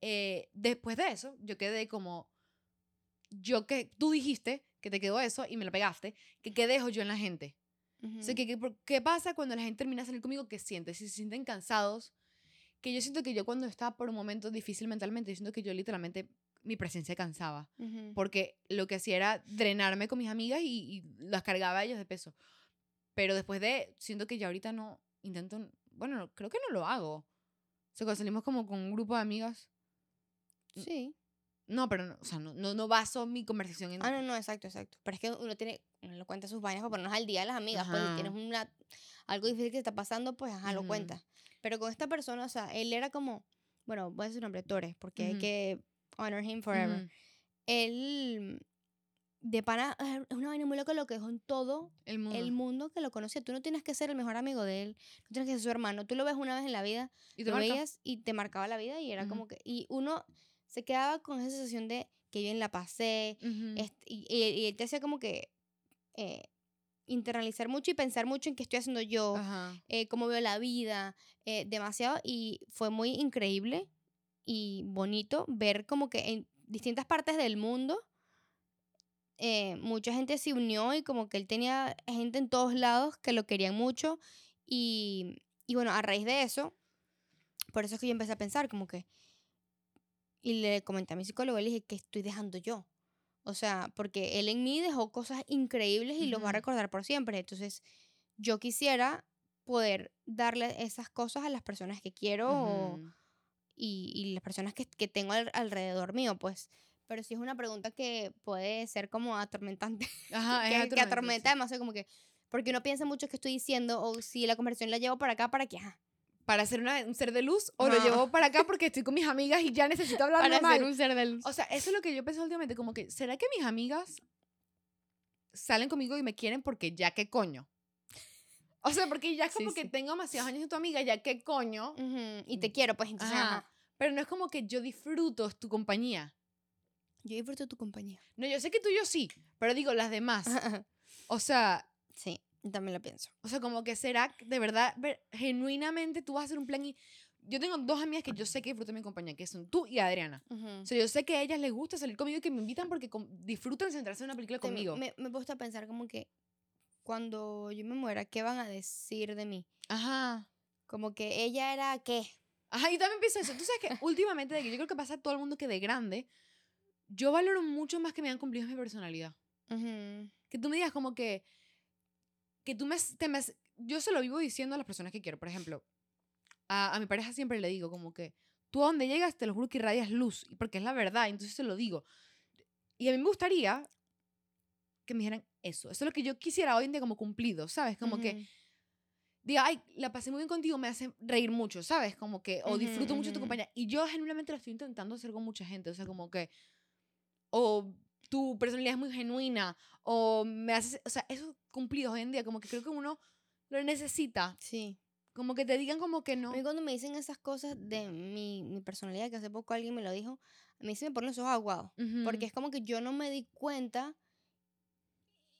eh, después de eso, yo quedé como, yo que tú dijiste que te quedó eso y me lo pegaste, que qué dejo yo en la gente. O sea, que, que ¿qué pasa cuando la gente termina de salir conmigo? ¿Qué siente? Si se sienten cansados. Que yo siento que yo cuando estaba por un momento difícil mentalmente, yo siento que yo literalmente mi presencia cansaba. Ujú. Porque lo que hacía era drenarme con mis amigas y, y las cargaba a ellos de peso. Pero después de, siento que ya ahorita no, intento, bueno, no- creo que no lo hago. O sea, cuando salimos como con un grupo de amigas, Sí. no, pero no, o sea, no, no, no baso mi conversación en... Ah, no, no, exacto, exacto. Pero es que uno tiene, uno le cuenta sus vainas para ponernos al día a las amigas. Pues tienes una, algo difícil que está pasando, pues ajá, lo Ujú. cuentas. Pero con esta persona, o sea, él era como, bueno, voy a decir su nombre, Torres, porque hay que honor him forever. Ujú. Él, de pana, es una vaina muy loca lo que dejó en todo El mundo. el mundo que lo conocía. Tú no tienes que ser el mejor amigo de él, no tienes que ser su hermano. Tú lo ves una vez en la vida, y te lo marca. veías y te marcaba la vida y era Ujú. como que... Y uno se quedaba con esa sensación de que bien la pasé. Ujú. Est- y, y- y él te hacía como que eh, internalizar mucho y pensar mucho en qué estoy haciendo yo, eh, cómo veo la vida, eh, demasiado. Y fue muy increíble y bonito ver como que en distintas partes del mundo eh, mucha gente se unió y como que él tenía gente en todos lados que lo querían mucho. Y, y bueno, a raíz de eso, por eso es que yo empecé a pensar como que... Y le comenté a mi psicólogo, le dije, ¿qué estoy dejando yo? O sea, porque él en mí dejó cosas increíbles y los va a recordar por siempre. Entonces, yo quisiera poder darle esas cosas a las personas que quiero o-. y, y las personas que, que tengo al- alrededor mío, pues. Pero sí es una pregunta que puede ser como atormentante, Ajá, es que, que atormentante, atormenta sí. demasiado, como que, porque uno piensa mucho que estoy diciendo o si la conversación la llevo para acá, para que, ajá, Para ser una- un ser de luz o lo Ajá. llevo para acá porque estoy con mis amigas y ya necesito hablar para normal. ser un ser de luz. O sea, eso es lo que yo pensé últimamente, como que, ¿será que mis amigas salen conmigo y me quieren porque ya qué coño? O sea, porque ya es Sí, como que sí. tengo demasiados años de tu amiga, ya qué coño. Ujú, Y te quiero, pues entonces, Ajá. ajá. Pero no es como que yo disfruto tu compañía. Yo disfruto tu compañía. No, yo sé que tú y yo sí, pero digo las demás. O sea, sí, también lo pienso. o sea, como que será de verdad, ver- genuinamente tú vas a hacer un plan y... Yo tengo dos amigas que yo sé que disfrutan mi compañía, que son tú y Adriana. Ujú. O sea, yo sé que a ellas les gusta salir conmigo y que me invitan porque disfrutan sentarse en una película Te- conmigo. Me, me he puesto a pensar como que cuando yo me muera, ¿qué van a decir de mí? Ajá. Como que ella era qué. Ajá, yo también pienso eso. Tú sabes que últimamente, de que yo creo que pasa a todo el mundo que de grande, yo valoro mucho más que me han cumplido mi personalidad. Ujú. Que tú me digas como que, que tú me, te me- yo se lo vivo diciendo a las personas que quiero. Por ejemplo, a, a mi pareja siempre le digo como que, tú a donde llegas, te lo juro que irradias luz, porque es la verdad, entonces se lo digo. Y a mí me gustaría que me dijeran eso. Eso es lo que yo quisiera hoy en día como cumplido, ¿sabes? Como que Ujú. diga, ay, la pasé muy bien contigo, me hace reír mucho, ¿sabes? Como que, o disfruto Ujú, mucho tu compañía. Y yo genuinamente lo estoy intentando hacer con mucha gente, o sea, como que, o tu personalidad es muy genuina, o me haces, o sea, esos cumplidos hoy en día, como que creo que uno lo necesita, Sí. como que te digan como que no. A mí cuando me dicen esas cosas de mi, mi personalidad, que hace poco alguien me lo dijo, a mí se me ponen los ojos aguados. Porque Ujú, es como que yo no me di cuenta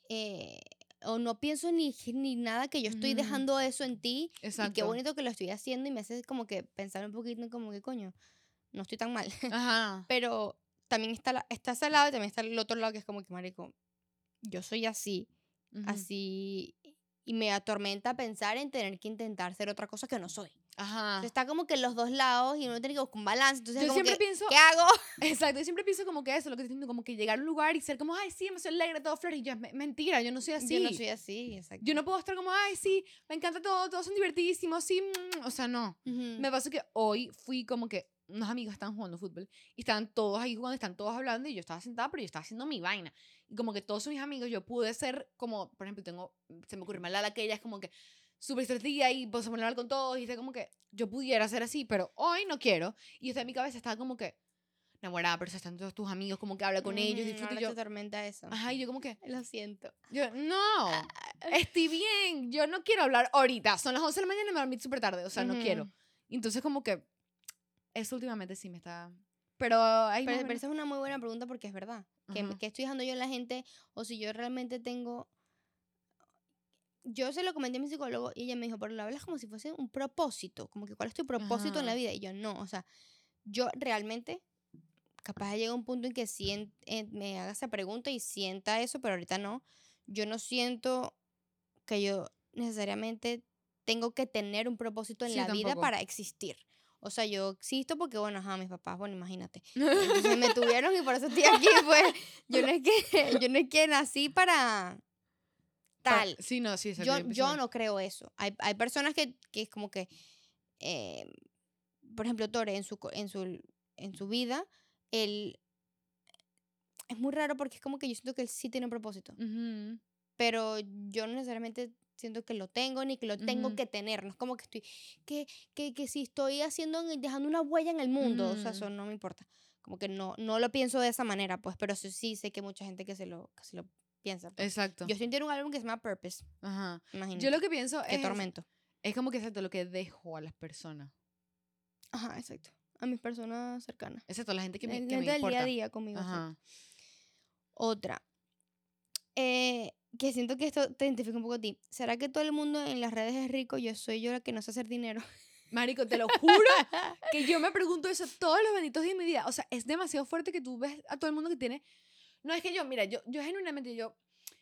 eh, o no pienso ni, ni nada que yo estoy Ujú. dejando eso en ti y qué bonito que lo estoy haciendo y me hace como que pensar un poquito como que coño, no estoy tan mal. Ajá. Pero también está, la- está ese lado y también está el otro lado que es como que, marico, yo soy así, así, y me atormenta pensar en tener que intentar ser otra cosa que no soy. Ajá. Entonces, está como que los dos lados y uno tiene que buscar un balance. Entonces, Yo como siempre que, pienso, ¿qué hago? exacto, yo siempre pienso como que eso, lo que estoy diciendo, como que llegar a un lugar y ser como, ay, sí, me soy alegre, todo flores, y yo, mentira, yo no soy así. Yo no soy así, exacto. Yo no puedo estar como, ay, sí, me encanta todo, todos son divertidísimos, sí, mm", o sea, no. Ujú. Me pasó que hoy fui como que unos amigos estaban jugando fútbol y estaban todos ahí jugando, están todos hablando y yo estaba sentada, pero yo estaba haciendo mi vaina. Y como que todos mis amigos, yo pude ser como, por ejemplo, tengo, se me ocurre Malala, que ella es como que súper extrovertida y pues se pone a hablar con todos y sé como que yo pudiera ser así, pero hoy no quiero. Y yo en mi cabeza estaba como que, enamorada, pero están todos tus amigos, como que habla con ellos, Ujú, disfruta. Y yo, te atormenta eso. ajá, y yo como que, Lo siento. yo, no, estoy bien, yo no quiero hablar ahorita, son las 11 de la mañana y me dormí súper tarde, o sea, no quiero. Entonces como que eso últimamente sí me está... Pero hay Pero, pero esa es una muy buena pregunta porque es verdad. ¿Qué, Ajá. qué estoy dejando yo en la gente? O si yo realmente tengo... Yo se lo comenté a mi psicólogo y ella me dijo, pero lo hablas como si fuese un propósito. Como que cuál es tu propósito en la vida. Y yo no, o sea, yo realmente capaz llega un punto en que sien- eh, me haga esa pregunta y sienta eso, pero ahorita no. Yo no siento que yo necesariamente tengo que tener un propósito en Sí, la vida para existir. O sea, yo existo porque, bueno, ajá, mis papás, bueno, imagínate. Entonces me tuvieron y por eso estoy aquí, pues. Yo no es que, yo no es que nací para Pa- tal. Sí, no, sí, Yo, yo no creo eso. Hay, hay personas que, que es como que, eh, por ejemplo, Tore, en su, en su, en su vida, él es muy raro porque es como que yo siento que él sí tiene un propósito, Ujú. pero yo no necesariamente siento que lo tengo ni que lo tengo Ujú. que tener. No es como que estoy, que, que, que si estoy haciendo, en- dejando una huella en el mundo, o sea, eso no me importa. Como que no, no lo pienso de esa manera, pues, pero sí, sí sé que mucha gente que se lo, que se lo piensa. pues. Exacto. Yo estoy en un álbum que se llama Purpose, Ajá. imagínate. Yo lo que pienso Qué es... tormento. Es como que exacto lo que dejo a las personas. Ajá, exacto. a mis personas cercanas. Excepto la gente que me, La que gente me del día importa. a día conmigo. Ajá. Otra. Eh, que siento que esto te identifica un poco a ti. ¿Será que todo el mundo en las redes es rico? Yo soy yo la que no sé hacer dinero. Marico, te lo juro que yo me pregunto eso todos los benditos días de mi vida. O sea, es demasiado fuerte que tú ves a todo el mundo que tiene... No, es que yo, mira, yo, yo genuinamente, yo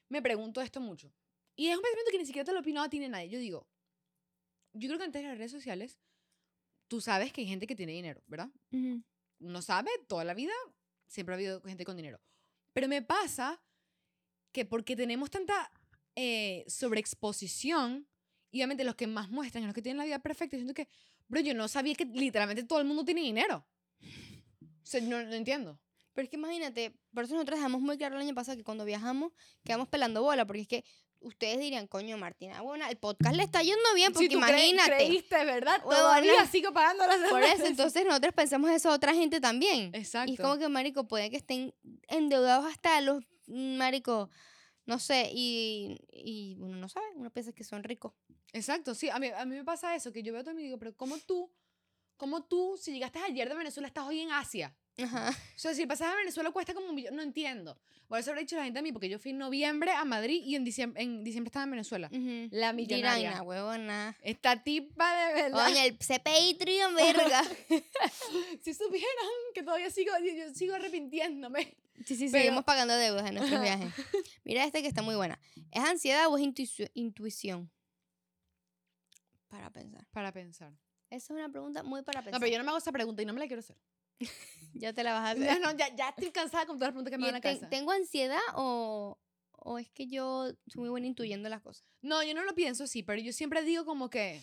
me pregunto esto mucho. Y es un pensamiento que ni siquiera te lo opinado tiene nadie. Yo digo, yo creo que antes de las redes sociales, tú sabes que hay gente que tiene dinero, ¿verdad? Uno sabe, toda la vida siempre ha habido gente con dinero. Pero me pasa que porque tenemos tanta eh, sobreexposición, y obviamente los que más muestran son los que tienen la vida perfecta, siento que, bro, yo no sabía que literalmente todo el mundo tiene dinero. O sea, no, no entiendo. Pero es que imagínate, por eso nosotros dejamos muy claro el año pasado que cuando viajamos quedamos pelando bola, porque es que ustedes dirían, coño, Martina, bueno, el podcast le está yendo bien, porque Si tú cre- imagínate. creíste, ¿verdad? Todavía sigo pagando las Por eso, entonces nosotros pensamos eso a otra gente también. Exacto. Y es como que, marico, puede que estén endeudados hasta los, mm, marico, no sé, y, y uno no sabe, uno piensa que son ricos. Exacto, sí, a mí, a mí me pasa eso, que yo veo a todo y digo, pero ¿cómo tú, cómo tú, si llegaste ayer de Venezuela, estás hoy en Asia? Ajá. O sea, si el pasaje a Venezuela cuesta como un millón, no entiendo. Por eso habrá dicho la gente a mí, porque yo fui en noviembre a Madrid y en diciembre, en diciembre estaba en Venezuela. La millonaria. "Ah, huevona. Esta tipa de verdad. Oye, el Patreon, verga. Si supieran que todavía sigo, yo, sigo arrepintiéndome. Sí, sí, Pero- seguimos pagando deudas en nuestros viajes. Mira este que está muy buena. ¿Es ansiedad o es intuicio- intuición? Para pensar. Para pensar. Esa es una pregunta muy para pensar. No, pero yo no me hago esa pregunta y no me la quiero hacer. Ya te la vas a hacer. No, no, ya, ya estoy cansada con todas las preguntas que me van a casa. ¿Tengo ansiedad o, o es que yo soy muy buena intuyendo las cosas? No, yo no lo pienso así, pero yo siempre digo como que...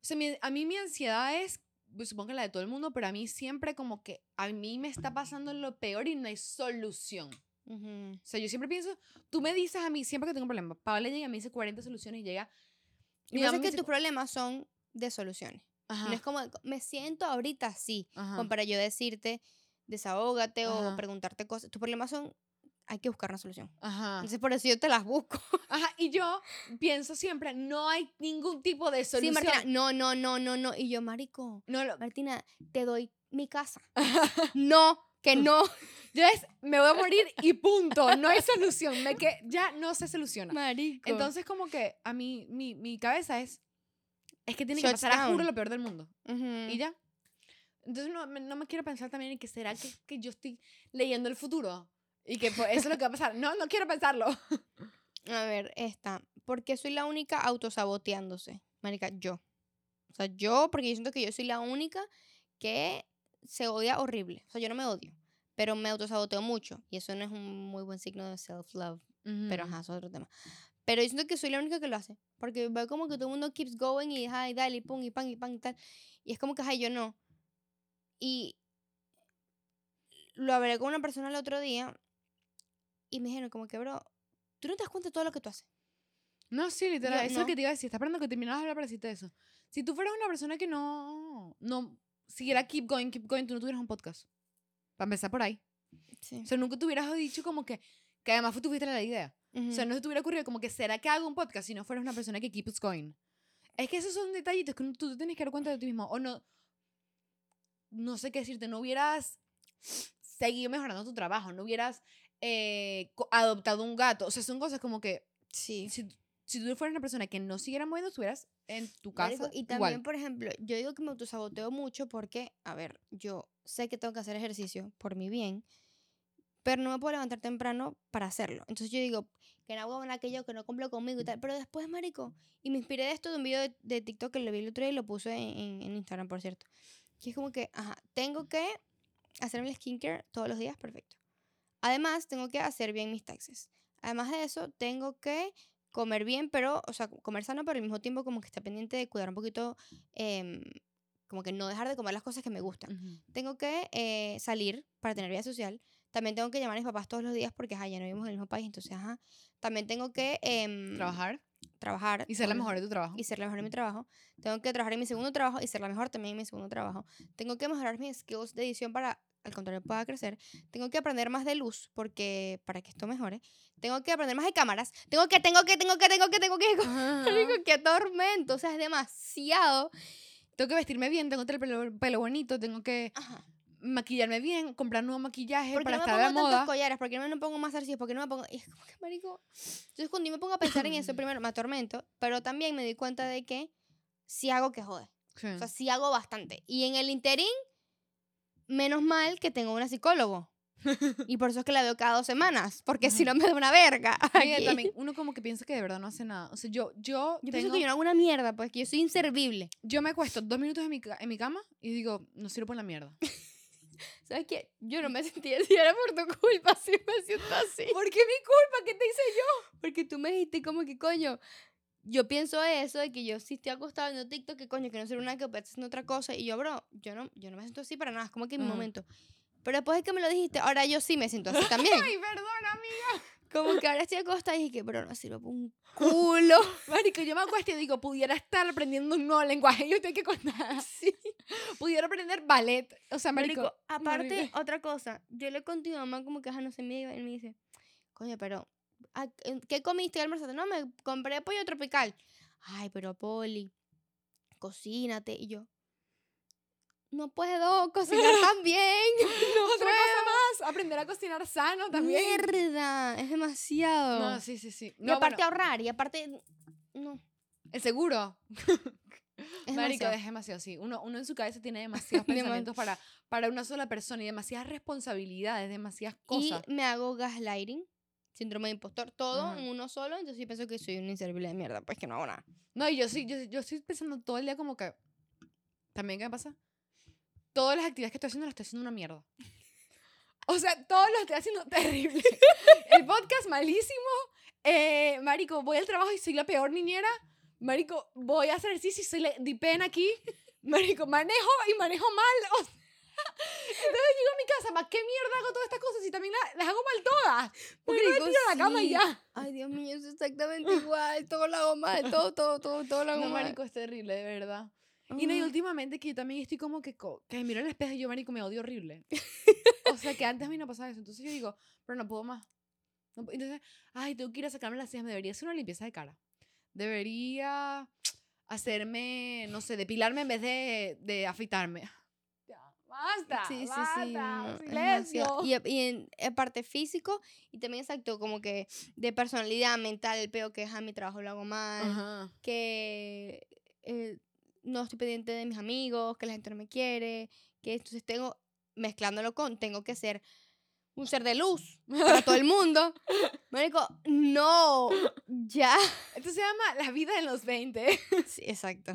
O sea, mi- a mí mi ansiedad es, pues, supongo que la de todo el mundo, pero a mí siempre como que a mí me está pasando lo peor y no hay solución. Ujú. O sea, yo siempre pienso, tú me dices a mí, siempre que tengo problemas, Paola llega y me dice 40 soluciones y llega... Y mamá me que dice, tus problemas son de soluciones. Ajá, No es como, me siento ahorita así, ajá, como para yo decirte, desahógate Ajá. o preguntarte cosas. Tus problemas son, hay que buscar una solución. ajá, Entonces por eso yo te las busco. ajá. Y yo pienso siempre, no hay ningún tipo de Sí, solución. Martina, no, no, no, no, no. Y yo, marico, No, lo- Martina, te doy mi casa. no, que no. yo es, me voy a morir y punto, no hay solución, me que ya no se soluciona. Marico. Entonces, como que a mí, mi, mi cabeza es, es que tiene que pasar a juro lo peor del mundo. Ujú. Y ya. Entonces, no, no me quiero pensar también en que será que, que yo estoy leyendo el futuro. Y que pues, eso es lo que va a pasar. No, no quiero pensarlo. A ver, esta. ¿Por qué soy la única autosaboteándose? Marica, yo. O sea, yo, porque yo siento que yo soy la única que se odia horrible. O sea, yo no me odio, pero me autosaboteo mucho. Y eso no es un muy buen signo de self-love. Pero ajá, eso es otro tema. Pero yo siento que soy la única que lo hace. Porque veo como que todo el mundo keeps going y ay, dale, y pum, y pan, y pan, y tal. Y es como que, ay, yo no. Y lo hablé con una persona el otro día y me dijeron como que, bro, tú no te das cuenta de todo lo que tú haces. No, sí, literal. Yo eso es no. lo que te iba a decir. Está esperando que terminas de hablar para decirte eso. Si tú fueras una persona que no, no siguiera keep going, keep going, tú no tuvieras un podcast. Para empezar por ahí. Sí. O sea, nunca te hubieras dicho como que, que además fue- tuviste la idea. O sea, no se te hubiera ocurrido como que, ¿será que hago un podcast si no fueras una persona que keeps going? Es que esos son detallitos que tú tienes que dar cuenta de ti mismo. O no, no sé qué decirte, no hubieras seguido mejorando tu trabajo, no hubieras eh, adoptado un gato. O sea, son cosas como que sí. si, si tú fueras una persona que no siguiera moviendo, estuvieras en tu casa. Marico, y igual. también, por ejemplo, yo digo que me autosaboteo mucho porque, a ver, yo sé que tengo que hacer ejercicio por mi bien, pero no me puedo levantar temprano para hacerlo. Entonces yo digo, que no hago aquello que no cumplo conmigo y tal. Pero después, marico, y me inspiré de esto de un video de, de TikTok que lo vi el otro día y lo puse en, en- en Instagram, por cierto. Que es como que, ajá, tengo que hacerme el skincare todos los días, perfecto. Además, tengo que hacer bien mis taxes. Además de eso, tengo que comer bien, pero, o sea, comer sano, pero al mismo tiempo como que estar pendiente de cuidar un poquito, em, como que no dejar de comer las cosas que me gustan. Ujú. Tengo que eh, salir para tener vida social. También tengo que llamar a mis papás todos los días porque, ajá, ya no vivimos en el mismo país, entonces, ajá. También tengo que em, Trabajar trabajar. y ser la mejor de tu trabajo. y ser la mejor en mi trabajo. Tengo que trabajar en mi segundo trabajo y ser la mejor también en mi segundo trabajo. Tengo que mejorar mis skills de edición para, al contrario, pueda crecer. Tengo que aprender más de luz porque para que esto mejore. Tengo que aprender más de cámaras. Tengo que, tengo que, tengo que, tengo que, tengo que. Marico, qué tormento. O sea, es demasiado. tengo que vestirme bien, tengo que tener el pelo, pelo bonito, tengo que Ajá. Maquillarme bien, comprar nuevo maquillaje ¿Por qué para no me estar pongo tantos moda. collares? ¿Por qué no me pongo más arcillos? ¿Por qué no me pongo...? Y es como que, marico... Entonces, cuando yo me pongo a pensar en eso, primero me atormento, pero también me doy cuenta de que sí hago que jode. Sí. O sea, sí hago bastante. Y en el interín, menos mal que tengo una psicólogo. y por eso es que la veo cada dos semanas, porque si no me da una verga. También, uno como que piensa que de verdad no hace nada. O sea, yo, yo, Yo tengo- pienso que yo no hago una mierda, pues que yo soy inservible. yo me acuesto dos minutos en mi, en mi cama y digo, no sirvo por la mierda. ¿Sabes qué? Yo no me sentí así, era por tu culpa, sí me siento así. ¿Por qué mi culpa? ¿Qué te hice yo? Porque tú me dijiste como que, coño, yo pienso eso, de que yo sí estoy acostado viendo TikTok, que coño, que no sirve nada, que estoy haciendo otra cosa. Y yo, bro, yo no, yo no me siento así para nada, es como que en mi Ajá. momento. Pero después de que me lo dijiste, ahora yo sí me siento así también. Ay, perdona, amiga. Como que ahora estoy acostada y dije que, bro, no sirve un culo. Marico, yo me acuesto y digo, pudiera estar aprendiendo un nuevo lenguaje. Yo tengo que contar. Sí. Pudiera aprender ballet. O sea, marico. Marico, aparte, otra cosa, yo le conté a mi mamá como que, ajá, no sé, me, y me dice, coño, pero, ¿a- en- ¿qué comiste almorzaste? No, me compré pollo tropical. Ay, pero Poli, cocínate. Y yo, no puedo cocinar tan bien. No Otra cosa más, aprender a cocinar sano también. Mierda, es demasiado. No, sí, sí, sí. y No, aparte bueno, ahorrar, y aparte, no, el seguro. es Marico, demasiado. es demasiado, sí. Uno, uno en su cabeza tiene demasiados Dema- pensamientos para, para una sola persona y demasiadas responsabilidades, demasiadas cosas. Y me hago gaslighting, síndrome de impostor, todo Ajá. en uno solo, entonces yo pienso que soy un inservible de mierda, pues que no hago nada. No, y yo sí, yo, yo estoy pensando todo el día como que. ¿También qué me pasa? Todas las actividades que estoy haciendo las estoy haciendo una mierda. O sea, todo lo estoy haciendo terrible. El podcast malísimo. Eh, marico, voy al trabajo y soy la peor niñera. Marico, voy a hacer ejercicio y soy la dipena aquí. Marico, manejo y manejo mal. O sea, entonces llego a mi casa, ¿para qué mierda hago todas estas cosas si también la- las hago mal todas? Porque no me tiro a la cama y sí. ya. Ay, Dios mío, es exactamente igual, todo lo hago mal, todo, todo, todo, todo lo hago No, mal. marico, es terrible, de verdad. Y no, y últimamente que yo también estoy como que, que miro en el espejo y yo, marico, me odio horrible. o sea, que antes a mí no pasaba eso. Entonces yo digo, pero no puedo más. No Entonces, ay, tengo que ir a sacarme las cejas. Me debería hacer una limpieza de cara. Debería hacerme, no sé, depilarme en vez de, de afeitarme. Ya, basta, Sí, sí, sí. basta, no, es silencio. Y, y en, en parte físico y también exacto, como que de personalidad mental, el peo que es a mi trabajo lo hago mal, Ajá. que eh, no estoy pendiente de mis amigos, que la gente no me quiere, que entonces tengo, mezclándolo con, tengo que ser un ser de luz para todo el mundo. Marico, no, ya. Esto se llama La vida en los 20. Sí, exacto.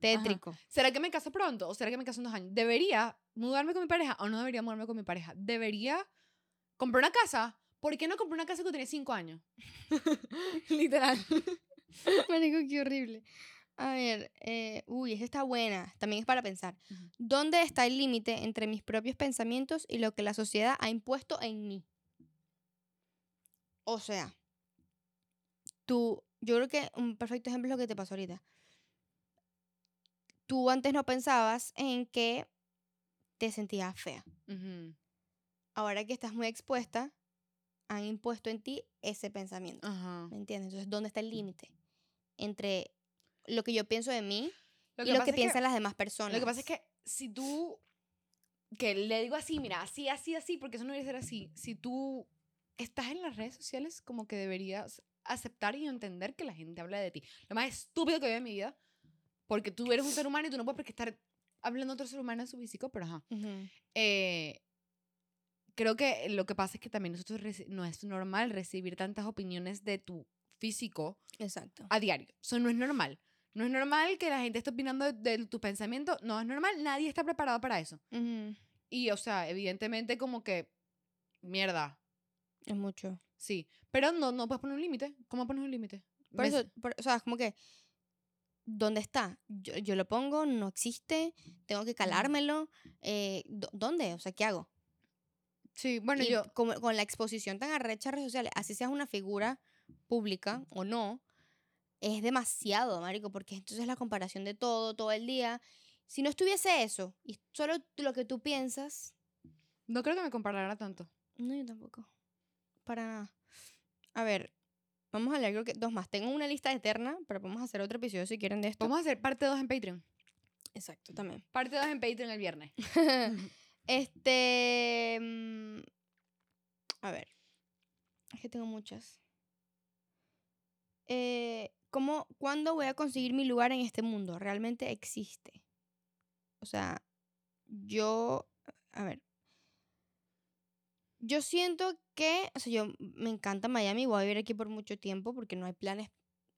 Tétrico. ¿Será que me caso pronto o será que me caso en dos años? ¿Debería mudarme con mi pareja o no debería mudarme con mi pareja? ¿Debería comprar una casa? ¿Por qué no compré una casa cuando tenía cinco años? Literal. Marico, qué horrible. A ver, eh, uy, esta está buena. También es para pensar. ¿Dónde está el límite entre mis propios pensamientos y lo que la sociedad ha impuesto en mí? O sea, tú, yo creo que un perfecto ejemplo es lo que te pasó ahorita. Tú antes no pensabas en que te sentías fea. Ahora que estás muy expuesta, han impuesto en ti ese pensamiento. ¿Me entiendes? Entonces, ¿dónde está el límite entre lo que yo pienso de mí Lo y lo que piensan las demás personas? Lo que pasa es que si tú, que le digo así, mira, así, así, así, porque eso no debe ser así. Si tú estás en las redes sociales, como que deberías aceptar y entender que la gente habla de ti. Lo más estúpido que veo en mi vida, porque tú eres un ser humano y tú no puedes por qué estar hablando de otro ser humano en su físico, pero ajá. Ujú. Eh, creo que lo que pasa es que también nosotros no es normal recibir tantas opiniones de tu físico Exacto. a diario. Eso no es normal. No es normal que la gente esté opinando de, de tus pensamientos. No es normal. Nadie está preparado para eso. Y, o sea, evidentemente como que, mierda, Es mucho. sí. Pero no, no puedes poner un límite. ¿Cómo pones un límite? Por Me- eso, por- o sea, es como que, ¿dónde está? Yo, yo lo pongo, no existe, tengo que calármelo. eh, ¿dó- ¿Dónde? O sea, ¿qué hago? Sí, bueno, y yo... como- con la exposición tan arrecha a redes sociales, así seas una figura pública o no, es demasiado, marico, porque entonces la comparación de todo, todo el día. Si no estuviese eso, y solo lo que tú piensas, No creo que me comparara tanto. no, yo tampoco. Para nada. A ver, vamos a leer creo que dos más. Tengo una lista eterna, pero podemos hacer otro episodio si quieren de esto. Vamos a hacer parte 2 en Patreon. Exacto, también. Parte 2 en Patreon el viernes. este. mm, A ver. Es que tengo muchas. Eh, ¿cómo, ¿Cuándo voy a conseguir mi lugar en este mundo? ¿Realmente existe? O sea, yo. A ver. Yo siento que. O sea, yo me encanta Miami. Voy a vivir aquí por mucho tiempo porque no hay planes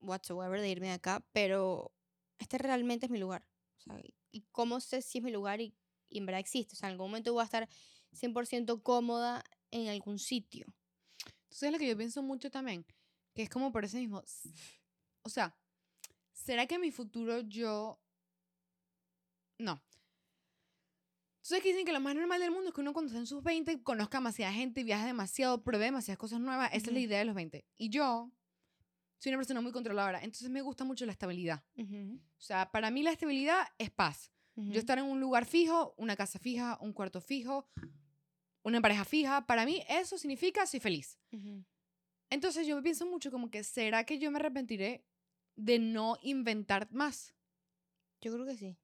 whatsoever de irme de acá. Pero este realmente es mi lugar. O sea, ¿y cómo sé si es mi lugar y, y en verdad existe? O sea, en algún momento voy a estar 100% cómoda en algún sitio. Entonces es lo que yo pienso mucho también, que es como por ese mismo, o sea, ¿será que en mi futuro yo, no. Entonces que dicen que lo más normal del mundo es que uno cuando está en sus 20 conozca demasiada gente, viaje demasiado, pruebe demasiadas cosas nuevas, esa es la idea de los 20. Y yo soy una persona muy controladora, entonces me gusta mucho la estabilidad. Ujú, O sea, para mí la estabilidad es paz. ujú. Yo estar en un lugar fijo, una casa fija, un cuarto fijo, una pareja fija, para mí eso significa soy feliz. Entonces yo pienso mucho como que, ¿será que yo me arrepentiré de no inventar más? Yo creo que sí.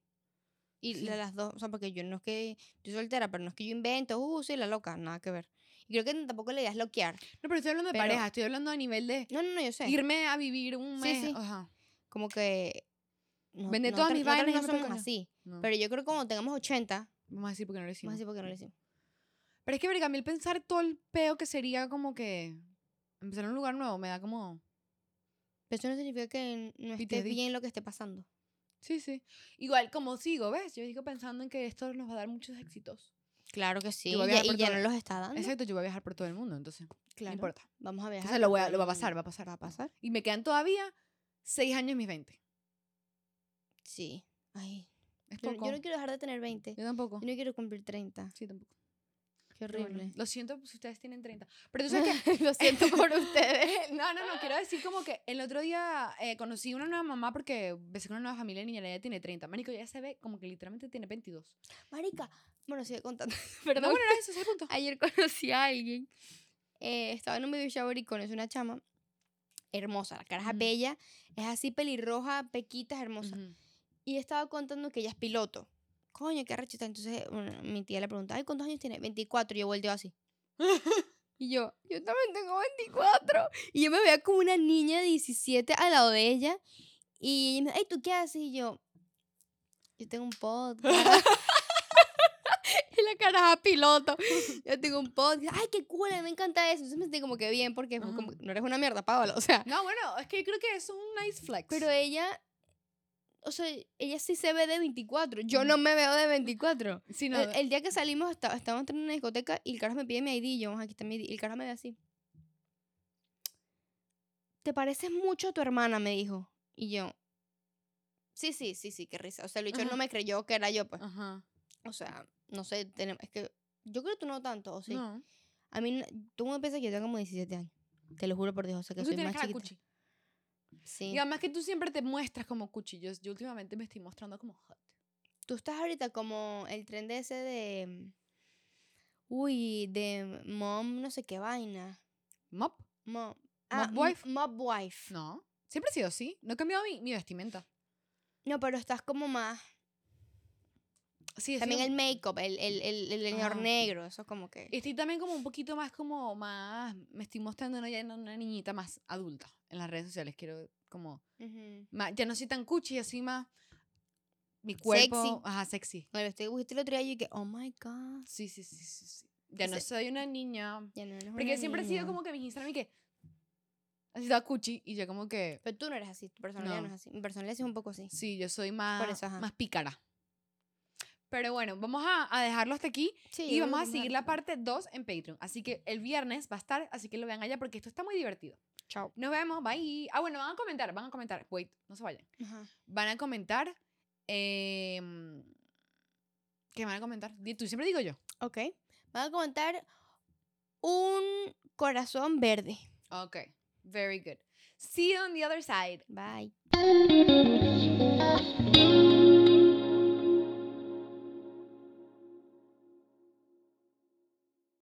Y Sí. las dos, o sea, porque yo no es que, estoy soltera, pero no es que yo invento, uh, sí, la loca, nada que ver. Y creo que tampoco la idea es loquear. No, pero estoy hablando de Pero- pareja, estoy hablando a nivel de No, no, no, yo sé. irme a vivir un Sí, mes. sí. Ajá. Como que... No, Vender todas nosotras- mis vainas no pa'l somos así. No, Pero yo creo que cuando tengamos 80, Vamos a decir porque no lo vamos hicimos. a decir por qué no lo hicimos. Pero es que, verga, a mí el pensar todo el peo que sería como que empezar en un lugar nuevo me da como... Pero eso no significa que no esté bien lo que esté pasando. Sí, sí. Igual, como sigo, ¿ves? Yo sigo pensando en que esto nos va a dar muchos éxitos. Claro que sí. Y ya no los está dando. Exacto, yo voy a viajar por todo el mundo, entonces Claro. no importa. Vamos a viajar. Entonces lo, voy a, lo va a pasar, va a pasar. Va a pasar. Y me quedan todavía seis años mis 20. Sí. Ay. Es Yo, poco. yo no quiero dejar de tener 20. Yo tampoco. Yo no quiero cumplir 30. Sí, tampoco. Qué Pero bueno, horrible. lo siento si ustedes tienen 30. Pero tú sabes que... Lo siento por ustedes. no, no, no. Quiero decir como que el otro día eh, conocí una nueva mamá porque besé con una nueva familia de niña. Ella tiene 30. Marico, ya se ve como que literalmente tiene 22. Marica. Bueno, sigue contando. No, Perdón. bueno, era eso, ese es el punto. Ayer conocí a alguien. eh, estaba en un baby shower y conocí una chama. Hermosa. La cara es bella. Es así pelirroja, pequita, es hermosa. Ujú. Y estaba contando que ella es piloto. Coño, qué arrechita. Entonces bueno, mi tía le pregunta, ay, ¿cuántos años tiene? 24. Y yo volteo así. Y yo, yo también tengo 24. Y yo me veía como una niña de 17 al lado de ella. Y ella me dice, ay, ¿tú qué haces? Y yo, yo tengo un podcast. y la cara piloto. Yo tengo un podcast. Ay, qué cool, me encanta eso. Entonces me sentí como que bien, porque como, no eres una mierda, Paola. O sea, No, bueno, es que yo creo que es un nice flex. pero ella, o sea, ella sí se ve de 24. Yo no me veo de 24. Sí, no, El, el día que salimos, estaba, estábamos entrando en una discoteca y el carajo me pide mi ID. y Yo, aquí está mi ID. Y el carajo me ve así. ¿Te pareces mucho a tu hermana? Me dijo. Y yo, sí, sí, sí, sí, qué risa. O sea, el no me creyó que era yo, pues. Ajá. O sea, no sé, tenemos, es que yo creo que tú no tanto, ¿o sí? No. A mí, tú me piensas que yo tengo como 17 años. Te lo juro por Dios, o sea, que soy más chiquita. cuchi. Sí. Y además que tú siempre te muestras como cuchi. Yo, últimamente me estoy mostrando como hot. Tú estás ahorita como el tren de ese de... Uy, de mom, no sé qué vaina. Mop. Mom. Ah, Mob wife. m- Mob wife. No. Siempre he sido así. No he cambiado mi, mi vestimenta. No, pero estás como más. Sí, También el make-up, el, el, el, el leñador Ajá. negro, eso como que. Estoy también como un poquito más como más... Me estoy mostrando ¿no? ya una niñita más adulta en las redes sociales. Quiero como... Ujú. más- ya no soy tan cuchi, así más... Mi cuerpo... Sexy. Ajá, sexy. Bueno, estoy busqué el otro día y que, oh my god. Sí, sí, sí, sí. sí. Ya no Ese- soy una niña. Ya no eres Porque una siempre he sido niña. como que mi Instagram y que... Así está cuchi y yo como que... Pero tú no eres así, tu personalidad no, No. es así. Mi personalidad es un poco así. Sí, yo soy más, eso, ajá. más pícara. Pero bueno, vamos a, a dejarlo hasta aquí Sí, y vamos a seguir la parte 2 en Patreon. Así que el viernes va a estar, así que lo vean allá porque esto está muy divertido. Chao. Nos vemos, bye. Ah, bueno, van a comentar, van a comentar. Wait, no se vayan. Ajá. Van a comentar. em, ¿Qué van a comentar? Tú, siempre digo yo. Ok. Van a comentar un corazón verde. Ok, very good. See you on the other side. Bye.